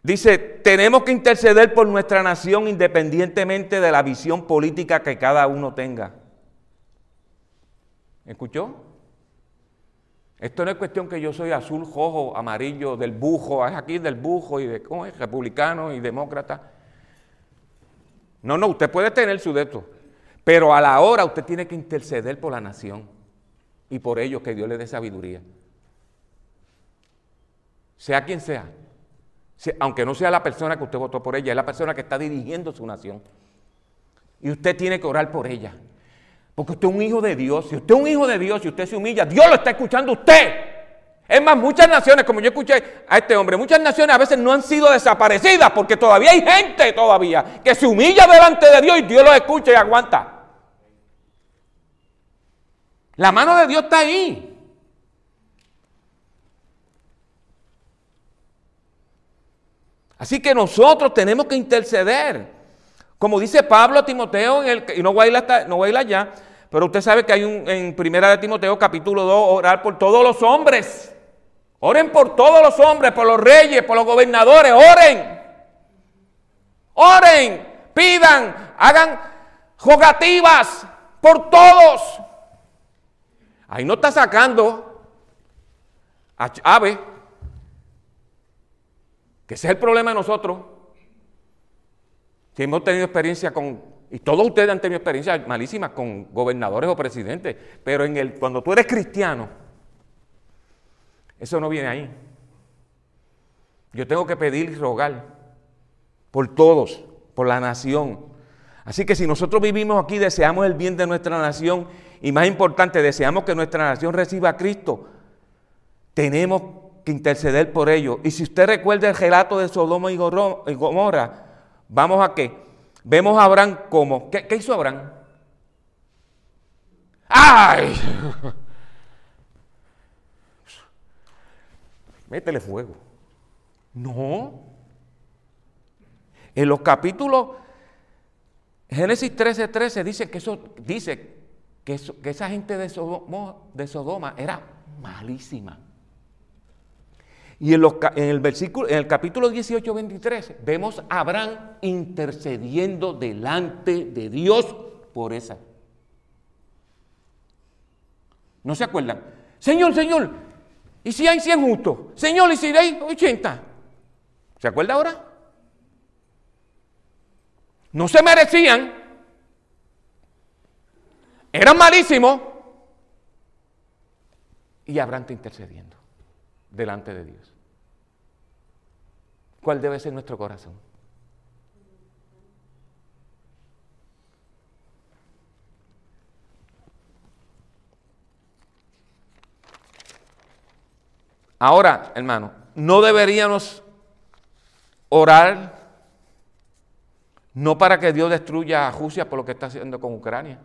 Dice, tenemos que interceder por nuestra nación independientemente de la visión política que cada uno tenga. ¿Escuchó? Esto no es cuestión que yo soy azul, rojo, amarillo, del bujo, es aquí del bujo y de ¿cómo es? republicano y demócrata. No, no, usted puede tener su de pero a la hora usted tiene que interceder por la nación y por ellos que Dios le dé sabiduría. Sea quien sea aunque no sea la persona que usted votó por ella, es la persona que está dirigiendo su nación. Y usted tiene que orar por ella. Porque usted es un hijo de Dios. Si usted es un hijo de Dios y usted se humilla, Dios lo está escuchando usted. Es más, muchas naciones, como yo escuché a este hombre, muchas naciones a veces no han sido desaparecidas porque todavía hay gente todavía que se humilla delante de Dios y Dios lo escucha y aguanta. La mano de Dios está ahí. Así que nosotros tenemos que interceder. Como dice Pablo a Timoteo, en el, y no voy, a ir hasta, no voy a ir allá, pero usted sabe que hay un, en Primera de Timoteo capítulo 2, orar por todos los hombres. Oren por todos los hombres, por los reyes, por los gobernadores, oren. Oren, pidan, hagan jogativas por todos. Ahí no está sacando a Chávez, que ese es el problema de nosotros, que hemos tenido experiencia con, y todos ustedes han tenido experiencias malísimas con gobernadores o presidentes, pero en el, cuando tú eres cristiano, eso no viene ahí. Yo tengo que pedir y rogar por todos, por la nación. Así que si nosotros vivimos aquí, deseamos el bien de nuestra nación y más importante, deseamos que nuestra nación reciba a Cristo, tenemos que interceder por ellos. Y si usted recuerda el relato de Sodoma y Gomorra, vamos a qué? Vemos a Abraham como, ¿qué, hizo Abraham? ¡Ay! Métele fuego. No. En los capítulos Génesis 13, 13 dice que eso dice que, que esa gente de de Sodoma era malísima. Y en, el, versículo, en el capítulo 18, 23, vemos a Abraham intercediendo delante de Dios por esa. ¿No se acuerdan? Señor, Señor, ¿y si hay 100 justos? Señor, ¿y si hay 80? ¿Se acuerda ahora? No se merecían. Eran malísimos. Y Abraham está intercediendo delante de Dios. ¿Cuál debe ser nuestro corazón? Ahora, hermano, no deberíamos orar no para que Dios destruya a Rusia por lo que está haciendo con Ucrania.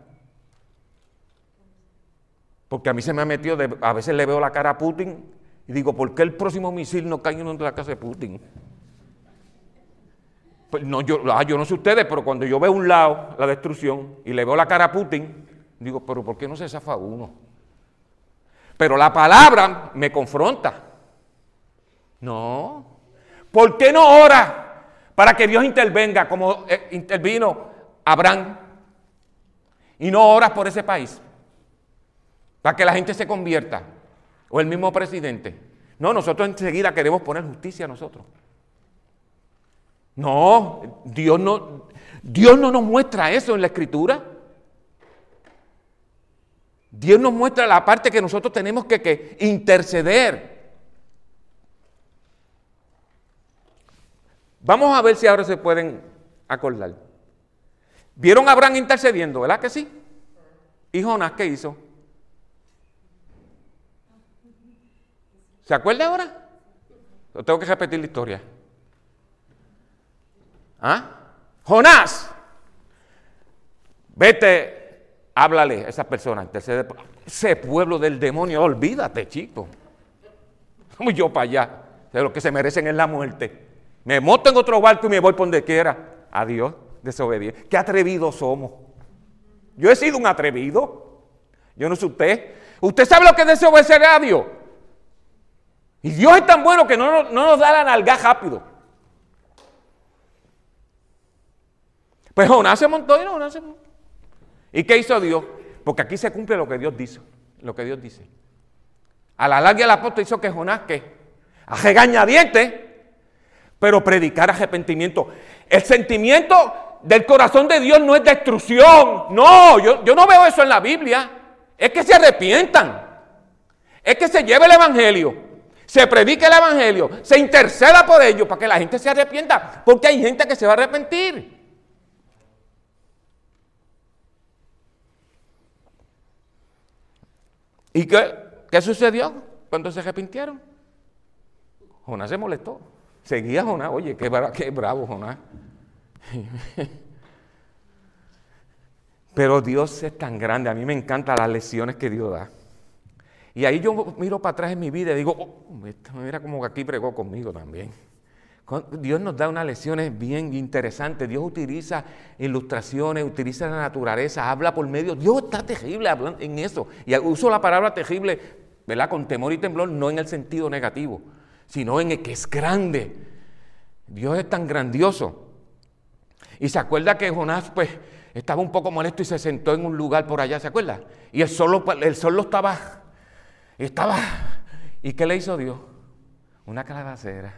Porque a mí se me ha metido, a veces le veo la cara a Putin y digo, ¿por qué el próximo misil no cae en la casa de Putin? Pues no, yo, ah, yo no sé ustedes, pero cuando yo veo un lado la destrucción y le veo la cara a Putin, digo, pero ¿por qué no se zafa uno? Pero la palabra me confronta. No. ¿Por qué no ora para que Dios intervenga como eh, intervino Abraham? Y no oras por ese país. Para que la gente se convierta. O el mismo presidente. No, nosotros enseguida queremos poner justicia a nosotros. No, Dios no, Dios no nos muestra eso en la escritura. Dios nos muestra la parte que nosotros tenemos que, que interceder. Vamos a ver si ahora se pueden acordar. ¿Vieron a Abraham intercediendo, verdad que sí? ¿Y Jonás qué hizo? ¿Se acuerda ahora? tengo que repetir la historia. ¿Ah? Jonás, vete, háblale a esa persona, ese pueblo del demonio, olvídate, chico. Como yo para allá, de lo que se merecen es la muerte. Me monto en otro barco y me voy por donde quiera. Adiós, desobediente. Qué atrevidos somos. Yo he sido un atrevido. Yo no sé usted. Usted sabe lo que es desobedecer a Dios. Y Dios es tan bueno que no, no nos da la nalga rápido. Pues Jonás se montó y no, Jonás se. ¿Y qué hizo Dios? Porque aquí se cumple lo que Dios dice. Lo que Dios dice. A la larga el apóstol hizo que Jonás que a regañadiente, pero predicar arrepentimiento. El sentimiento del corazón de Dios no es destrucción. No, yo, yo no veo eso en la Biblia. Es que se arrepientan. Es que se lleve el Evangelio. Se predique el Evangelio. Se interceda por ello para que la gente se arrepienta. Porque hay gente que se va a arrepentir. ¿Y qué, sucedió cuando se arrepintieron? Jonás se molestó. Seguía Jonás, oye, qué, qué bravo Jonás. Pero Dios es tan grande, a mí me encantan las lecciones que Dios da. Y ahí yo miro para atrás en mi vida y digo, oh, mira como aquí pregó conmigo también. Dios nos da unas lecciones bien interesantes. Dios utiliza ilustraciones, utiliza la naturaleza, habla por medio. Dios está terrible hablando en eso. Y uso la palabra terrible, ¿verdad? Con temor y temblor, no en el sentido negativo, sino en el que es grande. Dios es tan grandioso. Y se acuerda que Jonás, pues, estaba un poco molesto y se sentó en un lugar por allá, ¿se acuerda? Y el sol, el sol lo estaba, estaba. ¿Y qué le hizo Dios? Una calabacera.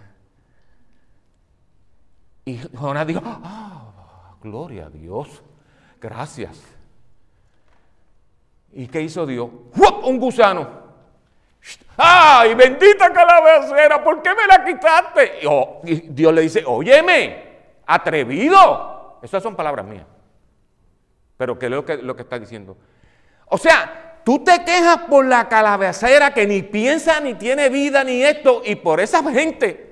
Y Jonás dijo, ah, gloria a Dios, gracias. ¿Y qué hizo Dios? Un gusano. ¡Ay, bendita calabacera! ¿Por qué me la quitaste? Y Dios le dice, óyeme, atrevido. Esas son palabras mías. Pero ¿qué es lo que, lo que está diciendo? O sea, tú te quejas por la calabacera que ni piensa, ni tiene vida, ni esto, y por esa gente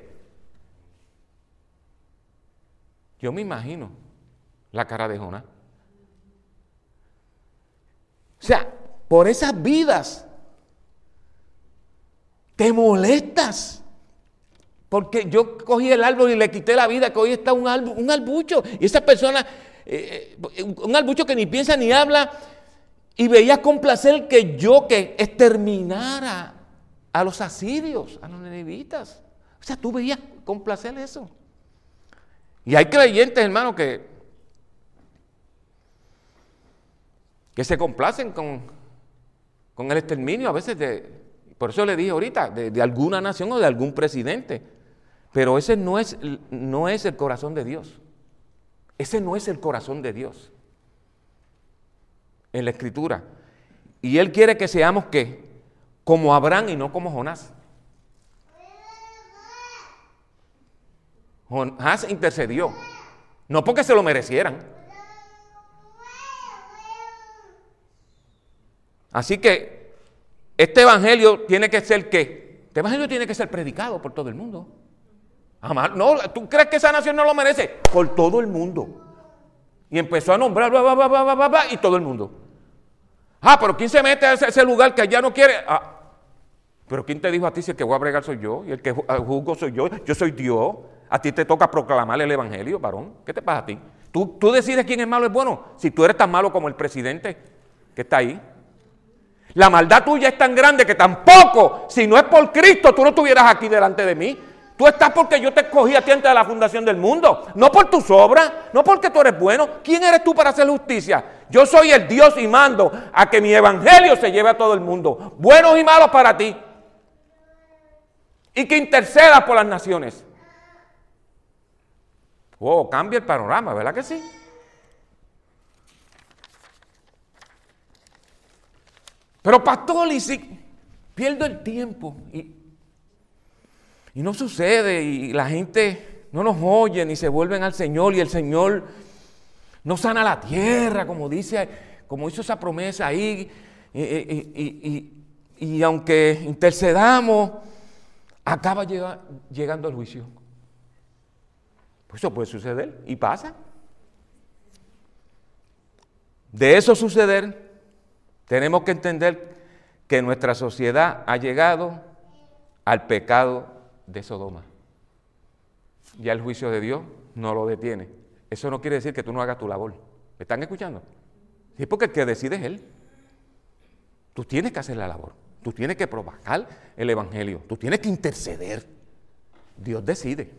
Yo me imagino la cara de Jonás. O sea, por esas vidas te molestas. Porque yo cogí el árbol y le quité la vida, que hoy está un, un albucho. Y esa persona, eh, eh, un albucho que ni piensa ni habla, y veía con placer que yo que exterminara a los asirios, a los nevitas. O sea, tú veías con placer eso. Y hay creyentes, hermano, que, que se complacen con, con el exterminio a veces de, por eso le dije ahorita, de, alguna nación o de algún presidente. Pero ese no es, no es el corazón de Dios. Ese no es el corazón de Dios en la escritura. Y Él quiere que seamos que como Abraham y no como Jonás. Jonás intercedió. No porque se lo merecieran. Así que este evangelio tiene que ser qué? Este evangelio tiene que ser predicado por todo el mundo. No, ¿tú crees que esa nación no lo merece? Por todo el mundo. Y empezó a nombrar, y todo el mundo. Ah, pero ¿quién se mete a ese, lugar que allá no quiere? Ah, pero ¿quién te dijo a ti si el que voy a bregar soy yo? Y el que ah, juzgo soy yo. Yo soy Dios. A ti te toca proclamar el evangelio, varón. ¿Qué te pasa a ti? ¿Tú, tú decides quién es malo o es bueno. Si tú eres tan malo como el presidente que está ahí. La maldad tuya es tan grande que tampoco, si no es por Cristo, tú no estuvieras aquí delante de mí. Tú estás porque yo te escogí a ti antes de la fundación del mundo. No por tus obras, no porque tú eres bueno. ¿Quién eres tú para hacer justicia? Yo soy el Dios y mando a que mi evangelio se lleve a todo el mundo. Buenos y malos para ti. Y que intercedas por las naciones. Oh, cambia el panorama, ¿verdad que sí? Pero pastor, y si pierdo el tiempo y, y no sucede y la gente no nos oye ni se vuelven al Señor y el Señor no sana la tierra, como dice, como hizo esa promesa ahí. Y, aunque intercedamos, acaba llegando el juicio. Pues eso puede suceder y pasa. De eso suceder, tenemos que entender que nuestra sociedad ha llegado al pecado de Sodoma. Ya el juicio de Dios no lo detiene. Eso no quiere decir que tú no hagas tu labor. ¿Me están escuchando? Sí, porque el que decide es Él. Tú tienes que hacer la labor. Tú tienes que propagar el Evangelio. Tú tienes que interceder. Dios decide.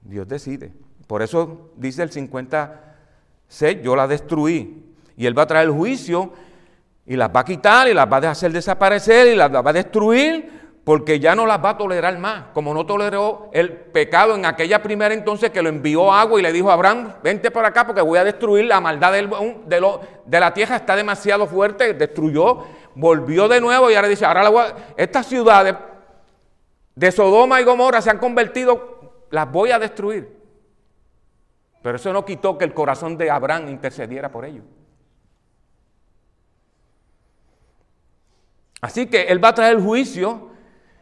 Dios decide. Por eso dice el 56, yo la destruí y Él va a traer el juicio y las va a quitar y las va a hacer desaparecer y las va a destruir porque ya no las va a tolerar más, como no toleró el pecado en aquella primera entonces que lo envió agua y le dijo a Abraham, vente por acá porque voy a destruir la maldad de, la tierra, está demasiado fuerte, destruyó, volvió de nuevo y ahora dice, ahora la estas ciudades de Sodoma y Gomorra se han convertido, las voy a destruir. Pero eso no quitó que el corazón de Abraham intercediera por ellos. Así que Él va a traer juicio,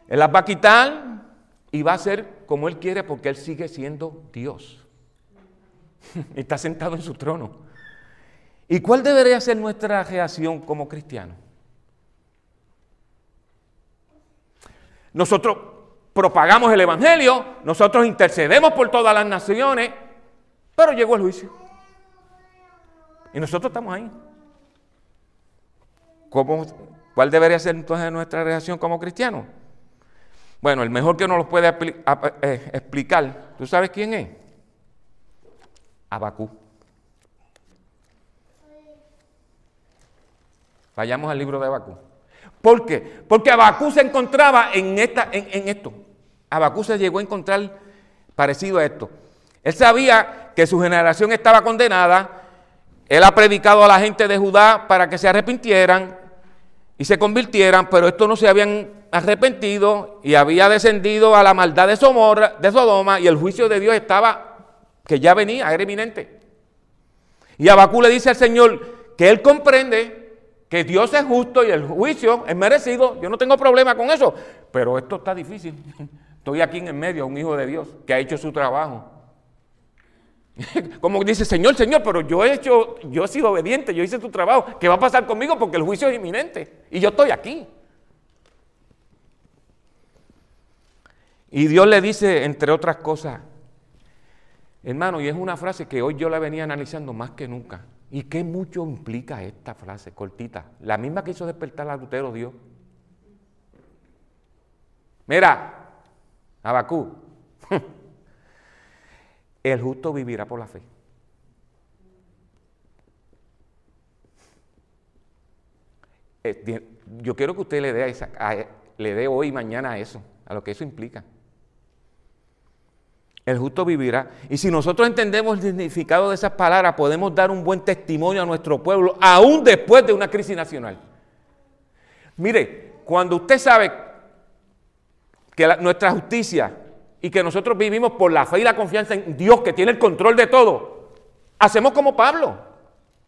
Él las va a quitar y va a ser como Él quiere porque Él sigue siendo Dios. Está sentado en su trono. ¿Y cuál debería ser nuestra reacción como cristianos? Nosotros propagamos el Evangelio, nosotros intercedemos por todas las naciones, pero llegó el juicio. Y nosotros estamos ahí. ¿Cómo, ¿Cuál debería ser entonces nuestra reacción como cristianos? Bueno, el mejor que nos lo puede eh, explicar, ¿tú sabes quién es? Abacú. Vayamos al libro de Abacú. ¿Por qué? Porque Abacú se encontraba en, esta, en, en esto. Abacú se llegó a encontrar parecido a esto. Él sabía que su generación estaba condenada. Él ha predicado a la gente de Judá para que se arrepintieran y se convirtieran, pero estos no se habían arrepentido y había descendido a la maldad de, de Sodoma y el juicio de Dios estaba, que ya venía, era eminente. Y Abacú le dice al Señor que él comprende que Dios es justo y el juicio es merecido, yo no tengo problema con eso, pero esto está difícil. Estoy aquí en el medio, un hijo de Dios que ha hecho su trabajo. Como dice, Señor, Señor, pero yo he hecho, yo he sido obediente, yo hice tu trabajo. ¿Qué va a pasar conmigo? Porque el juicio es inminente. Y yo estoy aquí. Y Dios le dice, entre otras cosas, hermano, y es una frase que hoy yo la venía analizando más que nunca. ¿Y qué mucho implica esta frase cortita? La misma que hizo despertar al adultero Dios. Mira, Abacú. El justo vivirá por la fe. Eh, yo quiero que usted le dé, esa, le dé hoy y mañana a eso, a lo que eso implica. El justo vivirá. Y si nosotros entendemos el significado de esas palabras, podemos dar un buen testimonio a nuestro pueblo, aún después de una crisis nacional. Mire, cuando usted sabe que nuestra justicia y que nosotros vivimos por la fe y la confianza en Dios que tiene el control de todo, hacemos como Pablo.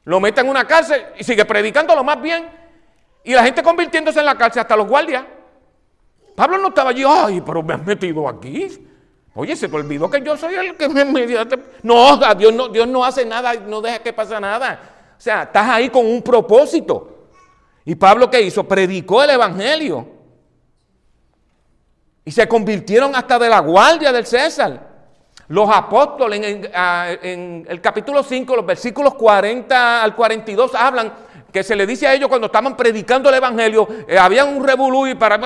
Lo meten en una cárcel y sigue predicando lo más bien. Y la gente convirtiéndose en la cárcel, hasta los guardias. Pablo no estaba allí, ay, pero me has metido aquí. Oye, se te olvidó que yo soy el que me metió. No, Dios no, Dios no hace nada, no deja que pase nada. O sea, estás ahí con un propósito. ¿Y Pablo qué hizo? Predicó el Evangelio. Y se convirtieron hasta de la guardia del César. Los apóstoles en, el capítulo 5, los versículos 40 al 42 hablan que se le dice a ellos cuando estaban predicando el Evangelio, eh, había un revolú y para,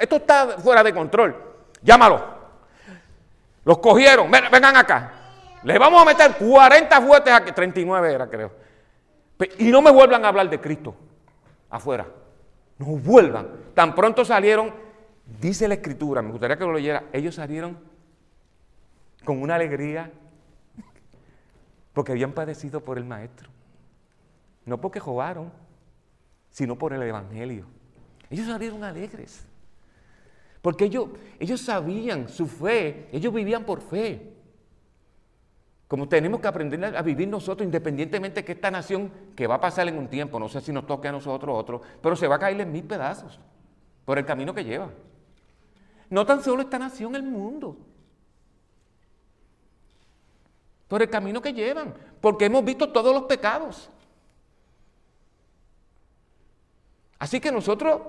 esto está fuera de control. Llámalo. Los cogieron, vengan acá. Les vamos a meter 40 fuertes aquí, 39 era creo. Y no me vuelvan a hablar de Cristo afuera. No vuelvan. Tan pronto salieron, dice la escritura, me gustaría que lo leyera, ellos salieron con una alegría, porque habían padecido por el Maestro. No porque robaron, sino por el Evangelio. Ellos salieron alegres. Porque ellos, ellos sabían su fe, ellos vivían por fe. Como tenemos que aprender a vivir nosotros, independientemente que esta nación, que va a pasar en un tiempo, no sé si nos toque a nosotros o otro, pero se va a caer en mil pedazos por el camino que lleva. No tan solo esta nación, el mundo por el camino que llevan, porque hemos visto todos los pecados. Así que nosotros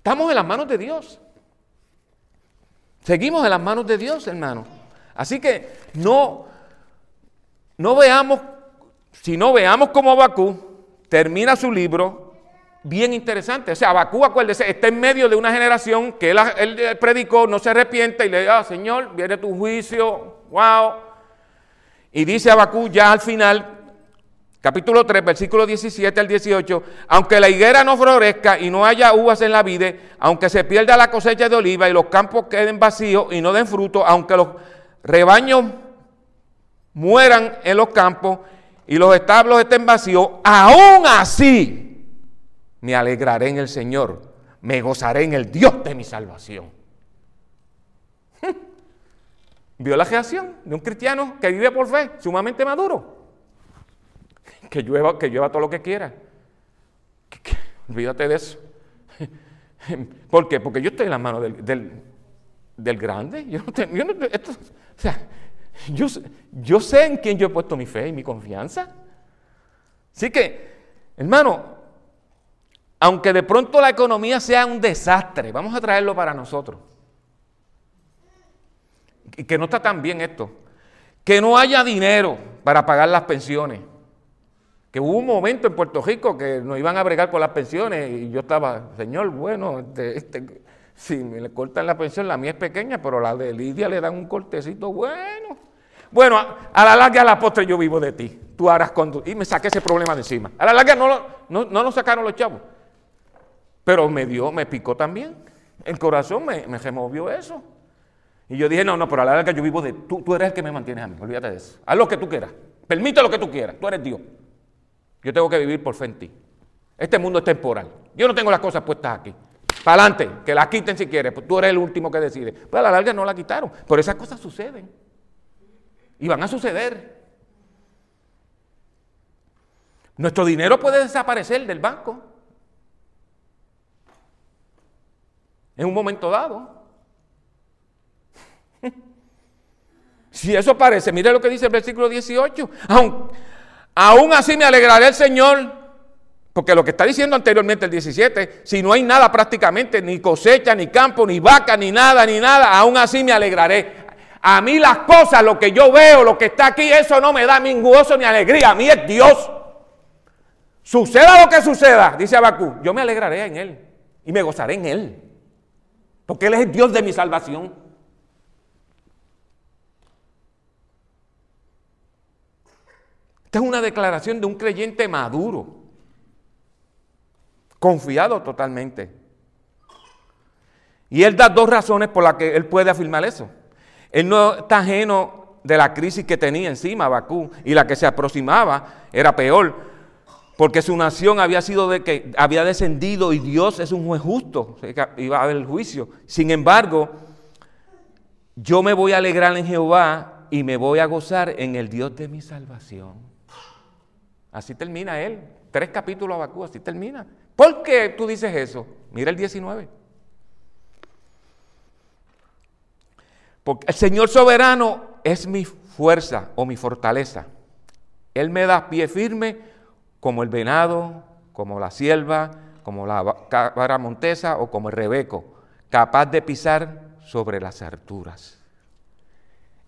estamos en las manos de Dios. Seguimos en las manos de Dios, hermano. Así que no, no veamos, si no veamos como Abacú termina su libro, bien interesante. O sea, Abacú, acuérdese, está en medio de una generación que él, él predicó, no se arrepiente y le dice, ah, Señor, viene tu juicio, wow. Y dice Abacú ya al final, capítulo 3, versículo 17 al 18, aunque la higuera no florezca y no haya uvas en la vid, aunque se pierda la cosecha de oliva y los campos queden vacíos y no den fruto, aunque los rebaños mueran en los campos y los establos estén vacíos, aún así me alegraré en el Señor, me gozaré en el Dios de mi salvación. ¿Vio la reacción de un cristiano que vive por fe, sumamente maduro? Que llueva, que llueva todo lo que quiera. olvídate de eso. ¿Por qué? Porque yo estoy en las manos del, grande. O sea, yo, yo sé en quién yo he puesto mi fe y mi confianza. Así que, hermano, aunque de pronto la economía sea un desastre, vamos a traerlo para nosotros y que no está tan bien esto, que no haya dinero para pagar las pensiones. Que hubo un momento en Puerto Rico que nos iban a bregar con las pensiones y yo estaba, señor, bueno, este, este, si me le cortan la pensión, la mía es pequeña, pero la de Lidia le dan un cortecito bueno. Bueno, a, la larga, a la postre yo vivo de ti. Tú harás cuando... Y me saqué ese problema de encima. A la larga no, no, no nos sacaron los chavos. Pero me dio, me picó también. El corazón me, me removió eso. Y yo dije, no, no, pero a la larga yo vivo de tú, tú eres el que me mantienes a mí, olvídate de eso. Haz lo que tú quieras, permite lo que tú quieras, tú eres Dios. Yo tengo que vivir por fe en ti. Este mundo es temporal. Yo no tengo las cosas puestas aquí. Para adelante, que las quiten si quieres, pues tú eres el último que decide. Pero a la larga no la quitaron. Pero esas cosas suceden. Y van a suceder. Nuestro dinero puede desaparecer del banco. En un momento dado. Si eso parece, mire lo que dice el versículo 18. Aún, así me alegraré el Señor, porque lo que está diciendo anteriormente el 17, si no hay nada prácticamente, ni cosecha, ni campo, ni vaca, ni nada, ni nada, aún así me alegraré. A mí las cosas, lo que yo veo, lo que está aquí, eso no me da ni gozo ni alegría. A mí es Dios. Suceda lo que suceda, dice Abacú, yo me alegraré en Él y me gozaré en Él. Porque Él es el Dios de mi salvación. Esta es una declaración de un creyente maduro, confiado totalmente. Y él da dos razones por las que él puede afirmar eso. Él no está ajeno de la crisis que tenía encima Bakú y la que se aproximaba era peor, porque su nación había sido de que había descendido y Dios es un juez justo, iba a haber el juicio. Sin embargo, yo me voy a alegrar en Jehová y me voy a gozar en el Dios de mi salvación. Así termina él. Tres capítulos a Bakú, así termina. ¿Por qué tú dices eso? Mira el 19. Porque el Señor soberano es mi fuerza o mi fortaleza. Él me da pie firme como el venado, como la sierva, como la vara montesa o como el rebeco, capaz de pisar sobre las alturas.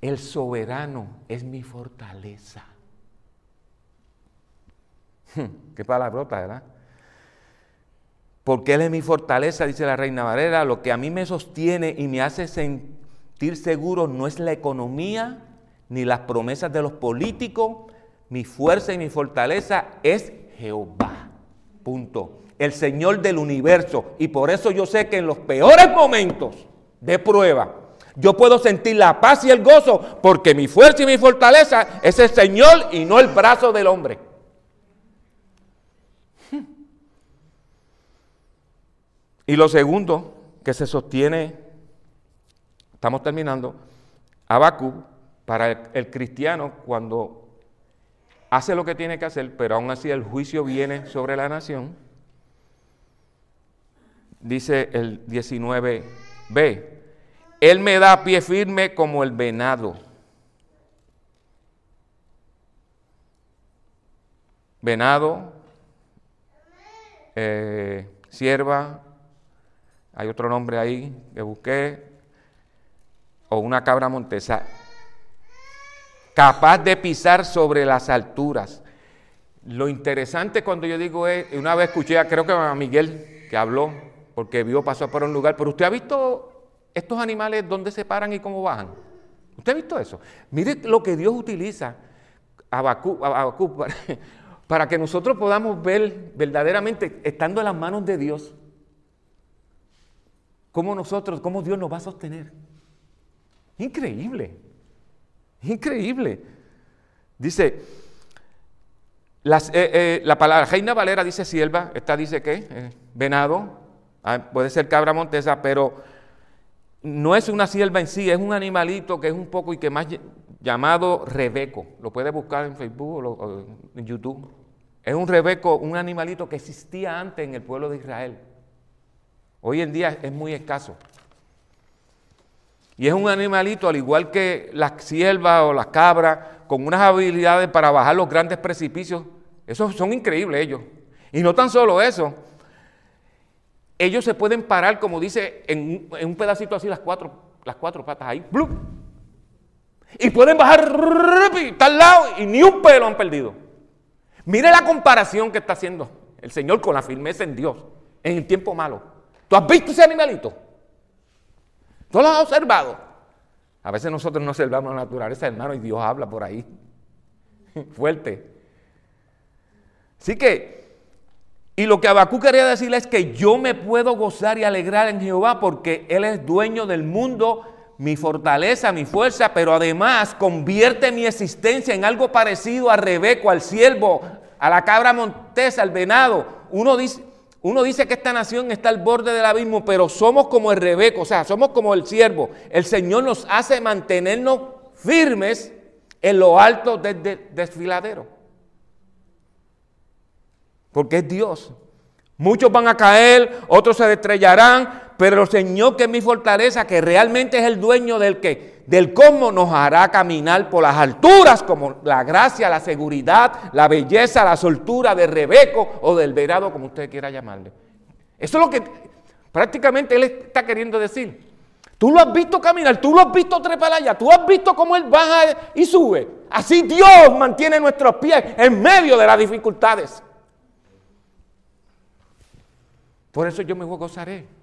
El soberano es mi fortaleza. Qué palabrota, ¿verdad? Porque Él es mi fortaleza, dice la reina Varela, lo que a mí me sostiene y me hace sentir seguro no es la economía ni las promesas de los políticos, mi fuerza y mi fortaleza es Jehová. Punto. El Señor del universo. Y por eso yo sé que en los peores momentos de prueba, yo puedo sentir la paz y el gozo porque mi fuerza y mi fortaleza es el Señor y no el brazo del hombre. Y lo segundo que se sostiene, estamos terminando, Abacú, para el, cristiano, cuando hace lo que tiene que hacer, pero aún así el juicio viene sobre la nación, dice el 19b, Él me da pie firme como el venado. Venado, eh, sierva, hay otro nombre ahí que busqué, o una cabra montesa, capaz de pisar sobre las alturas. Lo interesante cuando yo digo es, una vez escuché, creo que a Miguel, que habló, porque vio pasó por un lugar, pero usted ha visto estos animales dónde se paran y cómo bajan. ¿Usted ha visto eso? Mire lo que Dios utiliza a para que nosotros podamos ver verdaderamente, estando en las manos de Dios, cómo nosotros, cómo Dios nos va a sostener. Increíble, increíble. Dice, eh, eh, la palabra Reina Valera dice sierva, esta dice que eh, venado, ah, puede ser cabra montesa, pero no es una sierva en sí, es un animalito que es un poco y que más llamado rebeco. Lo puede buscar en Facebook o en YouTube. Es un rebeco, un animalito que existía antes en el pueblo de Israel. Hoy en día es muy escaso. Y es un animalito, al igual que las siervas o las cabras, con unas habilidades para bajar los grandes precipicios. Esos son increíbles ellos. Y no tan solo eso, ellos se pueden parar, como dice, en, un pedacito así las cuatro, las cuatro patas ahí, y pueden bajar tal lado y ni un pelo han perdido. Mire la comparación que está haciendo el Señor con la firmeza en Dios en el tiempo malo. ¿Tú has visto ese animalito? ¿Tú lo has observado? A veces nosotros no observamos la naturaleza, hermano, y Dios habla por ahí. Fuerte. Así que, y lo que Abacú quería decirle es que yo me puedo gozar y alegrar en Jehová porque Él es dueño del mundo, mi fortaleza, mi fuerza, pero además convierte mi existencia en algo parecido a Rebeco, al siervo, a la cabra montesa, al venado. Uno dice, uno dice que esta nación está al borde del abismo, pero somos como el Rebeco, o sea, somos como el siervo. El Señor nos hace mantenernos firmes en lo alto del desfiladero. Porque es Dios. Muchos van a caer, otros se estrellarán, pero el Señor que es mi fortaleza, que realmente es el dueño del que del cómo nos hará caminar por las alturas, como la gracia, la seguridad, la belleza, la soltura de Rebeco o del verado, como usted quiera llamarle. Eso es lo que prácticamente él está queriendo decir. Tú lo has visto caminar, tú lo has visto trepar allá, tú has visto cómo él baja y sube. Así Dios mantiene nuestros pies en medio de las dificultades. Por eso yo me gozaré.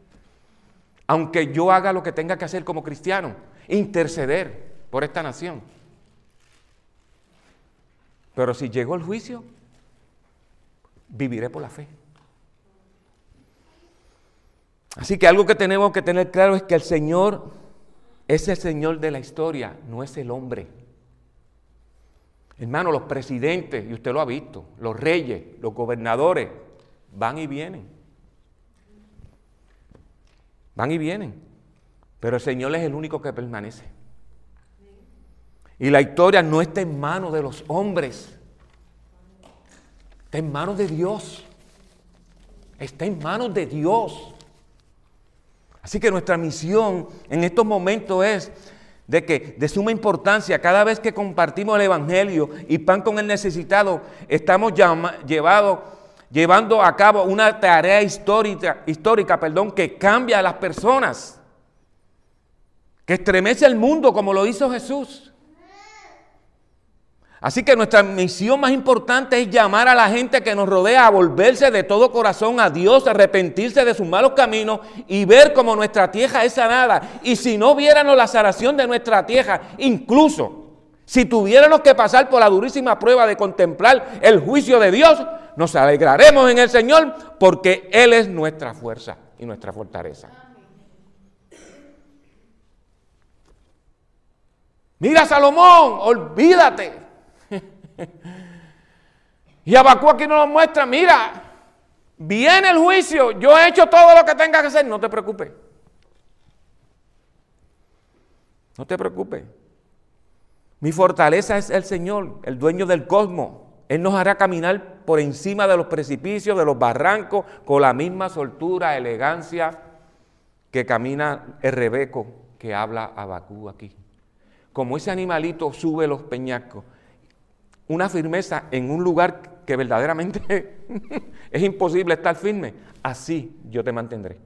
Aunque yo haga lo que tenga que hacer como cristiano interceder por esta nación. Pero si llegó el juicio, viviré por la fe. Así que algo que tenemos que tener claro es que el Señor es el Señor de la historia, no es el hombre. Hermano, los presidentes, y usted lo ha visto, los reyes, los gobernadores, van y vienen. Van y vienen. Pero el Señor es el único que permanece. Y la historia no está en manos de los hombres. Está en manos de Dios. Está en manos de Dios. Así que nuestra misión en estos momentos es de que de suma importancia cada vez que compartimos el Evangelio y pan con el necesitado, estamos llevado, llevando a cabo una tarea histórica, histórica perdón, que cambia a las personas, que estremece el mundo como lo hizo Jesús. Así que nuestra misión más importante es llamar a la gente que nos rodea a volverse de todo corazón a Dios, arrepentirse de sus malos caminos y ver cómo nuestra tierra es sanada. Y si no viéramos la sanación de nuestra tierra, incluso si tuviéramos que pasar por la durísima prueba de contemplar el juicio de Dios, nos alegraremos en el Señor porque Él es nuestra fuerza y nuestra fortaleza. Mira Salomón, olvídate y Abacú aquí nos muestra, mira, viene el juicio, yo he hecho todo lo que tenga que hacer, no te preocupes. No te preocupes. Mi fortaleza es el Señor, el dueño del cosmos. Él nos hará caminar por encima de los precipicios, de los barrancos, con la misma soltura, elegancia que camina el Rebeco que habla Abacú aquí. Como ese animalito sube los peñascos, una firmeza en un lugar que verdaderamente es imposible estar firme, así yo te mantendré.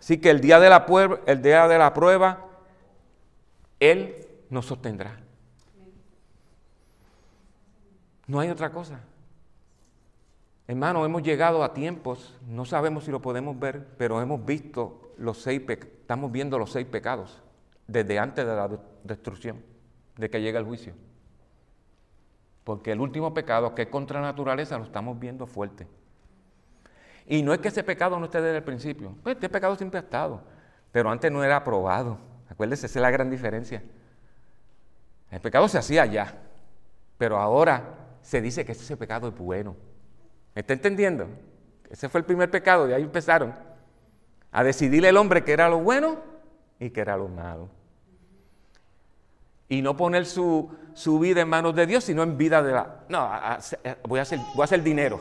Así que el día de la, el día de la prueba, Él nos sostendrá. No hay otra cosa. Hermano, hemos llegado a tiempos, no sabemos si lo podemos ver, pero hemos visto los seis, estamos viendo los seis pecados desde antes de la destrucción, de que llegue el juicio. Porque el último pecado, que es contra la naturaleza, lo estamos viendo fuerte. Y no es que ese pecado no esté desde el principio. Pues este pecado siempre ha estado. Pero antes no era aprobado. Acuérdense, esa es la gran diferencia. El pecado se hacía ya. Pero ahora se dice que ese pecado es bueno. ¿Me está entendiendo? Ese fue el primer pecado. De ahí empezaron a decidirle el hombre que era lo bueno y que era lo malo. Y no poner su, vida en manos de Dios, sino en vida de la... No, voy, a hacer, voy a hacer dinero.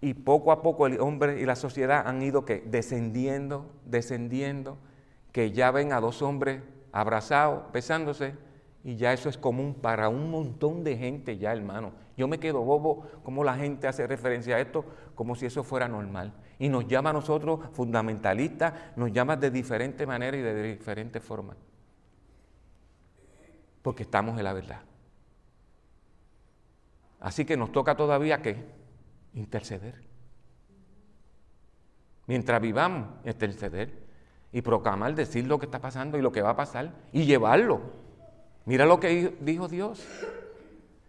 Y poco a poco el hombre y la sociedad han ido que descendiendo, descendiendo, que ya ven a dos hombres abrazados, besándose, y ya eso es común para un montón de gente ya, hermano. Yo me quedo bobo como la gente hace referencia a esto como si eso fuera normal. Y nos llama a nosotros fundamentalistas, nos llama de diferente manera y de diferente forma. Porque estamos en la verdad. Así que nos toca todavía que interceder. Mientras vivamos, interceder y proclamar, decir lo que está pasando y lo que va a pasar y llevarlo Mira lo que dijo Dios.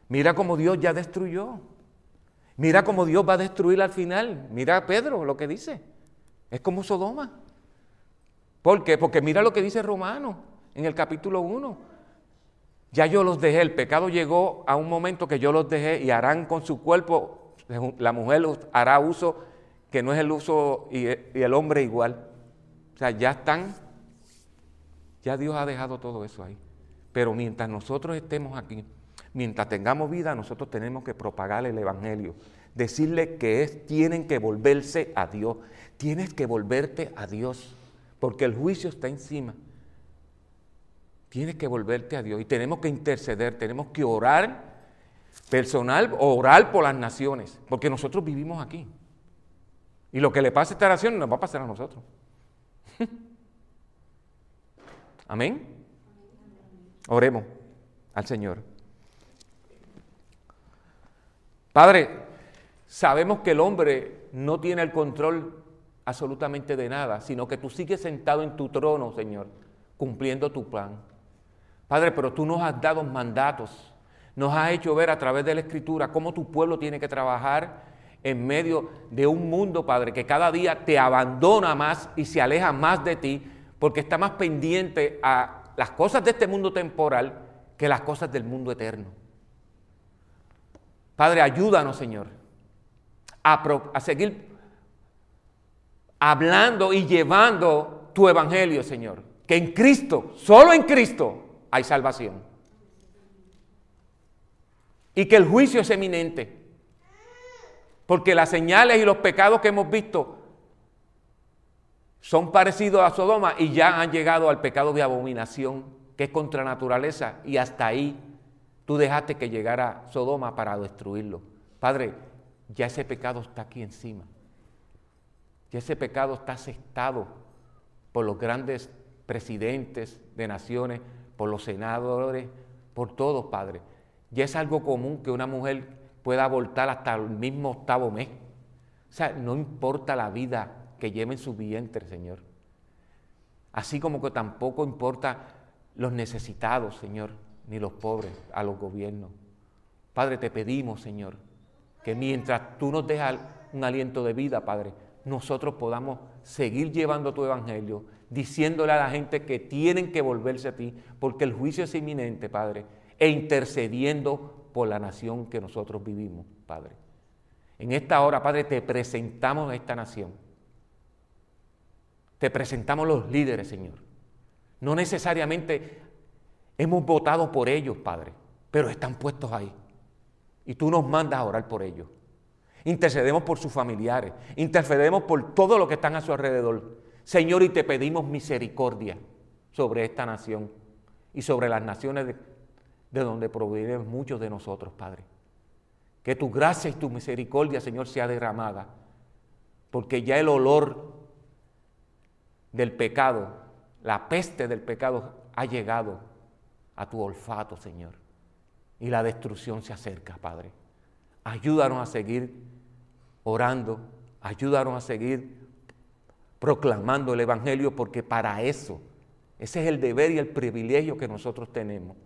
Mira cómo Dios ya destruyó. Mira cómo Dios va a destruir al final. Mira Pedro lo que dice. Es como Sodoma. ¿Por qué? Porque mira lo que dice Romano en el capítulo 1. Ya yo los dejé, el pecado llegó a un momento que yo los dejé y harán con su cuerpo, la mujer hará uso que no es el uso y el hombre igual. O sea, ya están, ya Dios ha dejado todo eso ahí. Pero mientras nosotros estemos aquí, mientras tengamos vida, nosotros tenemos que propagar el Evangelio. Decirle que es, tienen que volverse a Dios. Tienes que volverte a Dios, porque el juicio está encima. Tienes que volverte a Dios y tenemos que interceder, tenemos que orar personal, orar por las naciones, porque nosotros vivimos aquí. Y lo que le pasa a esta nación nos va a pasar a nosotros. Amén. Oremos al Señor. Padre, sabemos que el hombre no tiene el control absolutamente de nada, sino que tú sigues sentado en tu trono, Señor, cumpliendo tu plan. Padre, pero tú nos has dado mandatos, nos has hecho ver a través de la Escritura cómo tu pueblo tiene que trabajar en medio de un mundo, Padre, que cada día te abandona más y se aleja más de ti, porque está más pendiente a las cosas de este mundo temporal que las cosas del mundo eterno. Padre, ayúdanos, Señor, a, seguir hablando y llevando tu evangelio, Señor. Que en Cristo, solo en Cristo, hay salvación. Y que el juicio es eminente. Porque las señales y los pecados que hemos visto son parecidos a Sodoma y ya han llegado al pecado de abominación, que es contra naturaleza, y hasta ahí tú dejaste que llegara Sodoma para destruirlo. Padre, ya ese pecado está aquí encima. Ya ese pecado está aceptado por los grandes presidentes de naciones, por los senadores, por todos, Padre. Ya es algo común que una mujer pueda abortar hasta el mismo octavo mes. O sea, no importa la vida que lleve en su vientre, Señor. Así como que tampoco importa los necesitados, Señor, ni los pobres, a los gobiernos. Padre, te pedimos, Señor, que mientras tú nos dejas un aliento de vida, Padre, nosotros podamos seguir llevando tu evangelio, diciéndole a la gente que tienen que volverse a ti, porque el juicio es inminente, Padre, e intercediendo por la nación que nosotros vivimos, Padre. En esta hora, Padre, te presentamos a esta nación. Te presentamos los líderes, Señor. No necesariamente hemos votado por ellos, Padre, pero están puestos ahí. Y tú nos mandas a orar por ellos. Intercedemos por sus familiares, intercedemos por todo lo que están a su alrededor. Señor, y te pedimos misericordia sobre esta nación y sobre las naciones de, donde provienen muchos de nosotros, Padre. Que tu gracia y tu misericordia, Señor, sea derramada, porque ya el olor del pecado, la peste del pecado ha llegado a tu olfato, Señor. Y la destrucción se acerca, Padre. Ayúdanos a seguir orando, ayúdanos a seguir proclamando el Evangelio, porque para eso, ese es el deber y el privilegio que nosotros tenemos.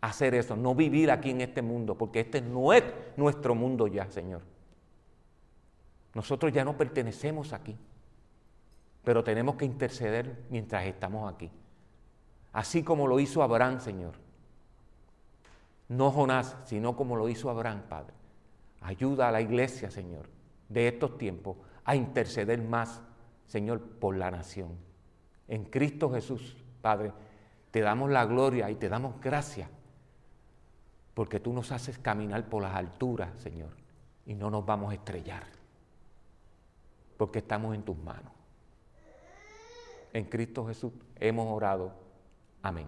Hacer eso, no vivir aquí en este mundo, porque este no es nuestro mundo ya, Señor. Nosotros ya no pertenecemos aquí, pero tenemos que interceder mientras estamos aquí. Así como lo hizo Abraham, Señor. No Jonás, sino como lo hizo Abraham, Padre. Ayuda a la iglesia, Señor, de estos tiempos a interceder más, Señor, por la nación. En Cristo Jesús, Padre, te damos la gloria y te damos gracias, porque tú nos haces caminar por las alturas, Señor, y no nos vamos a estrellar, porque estamos en tus manos. En Cristo Jesús hemos orado. Amén.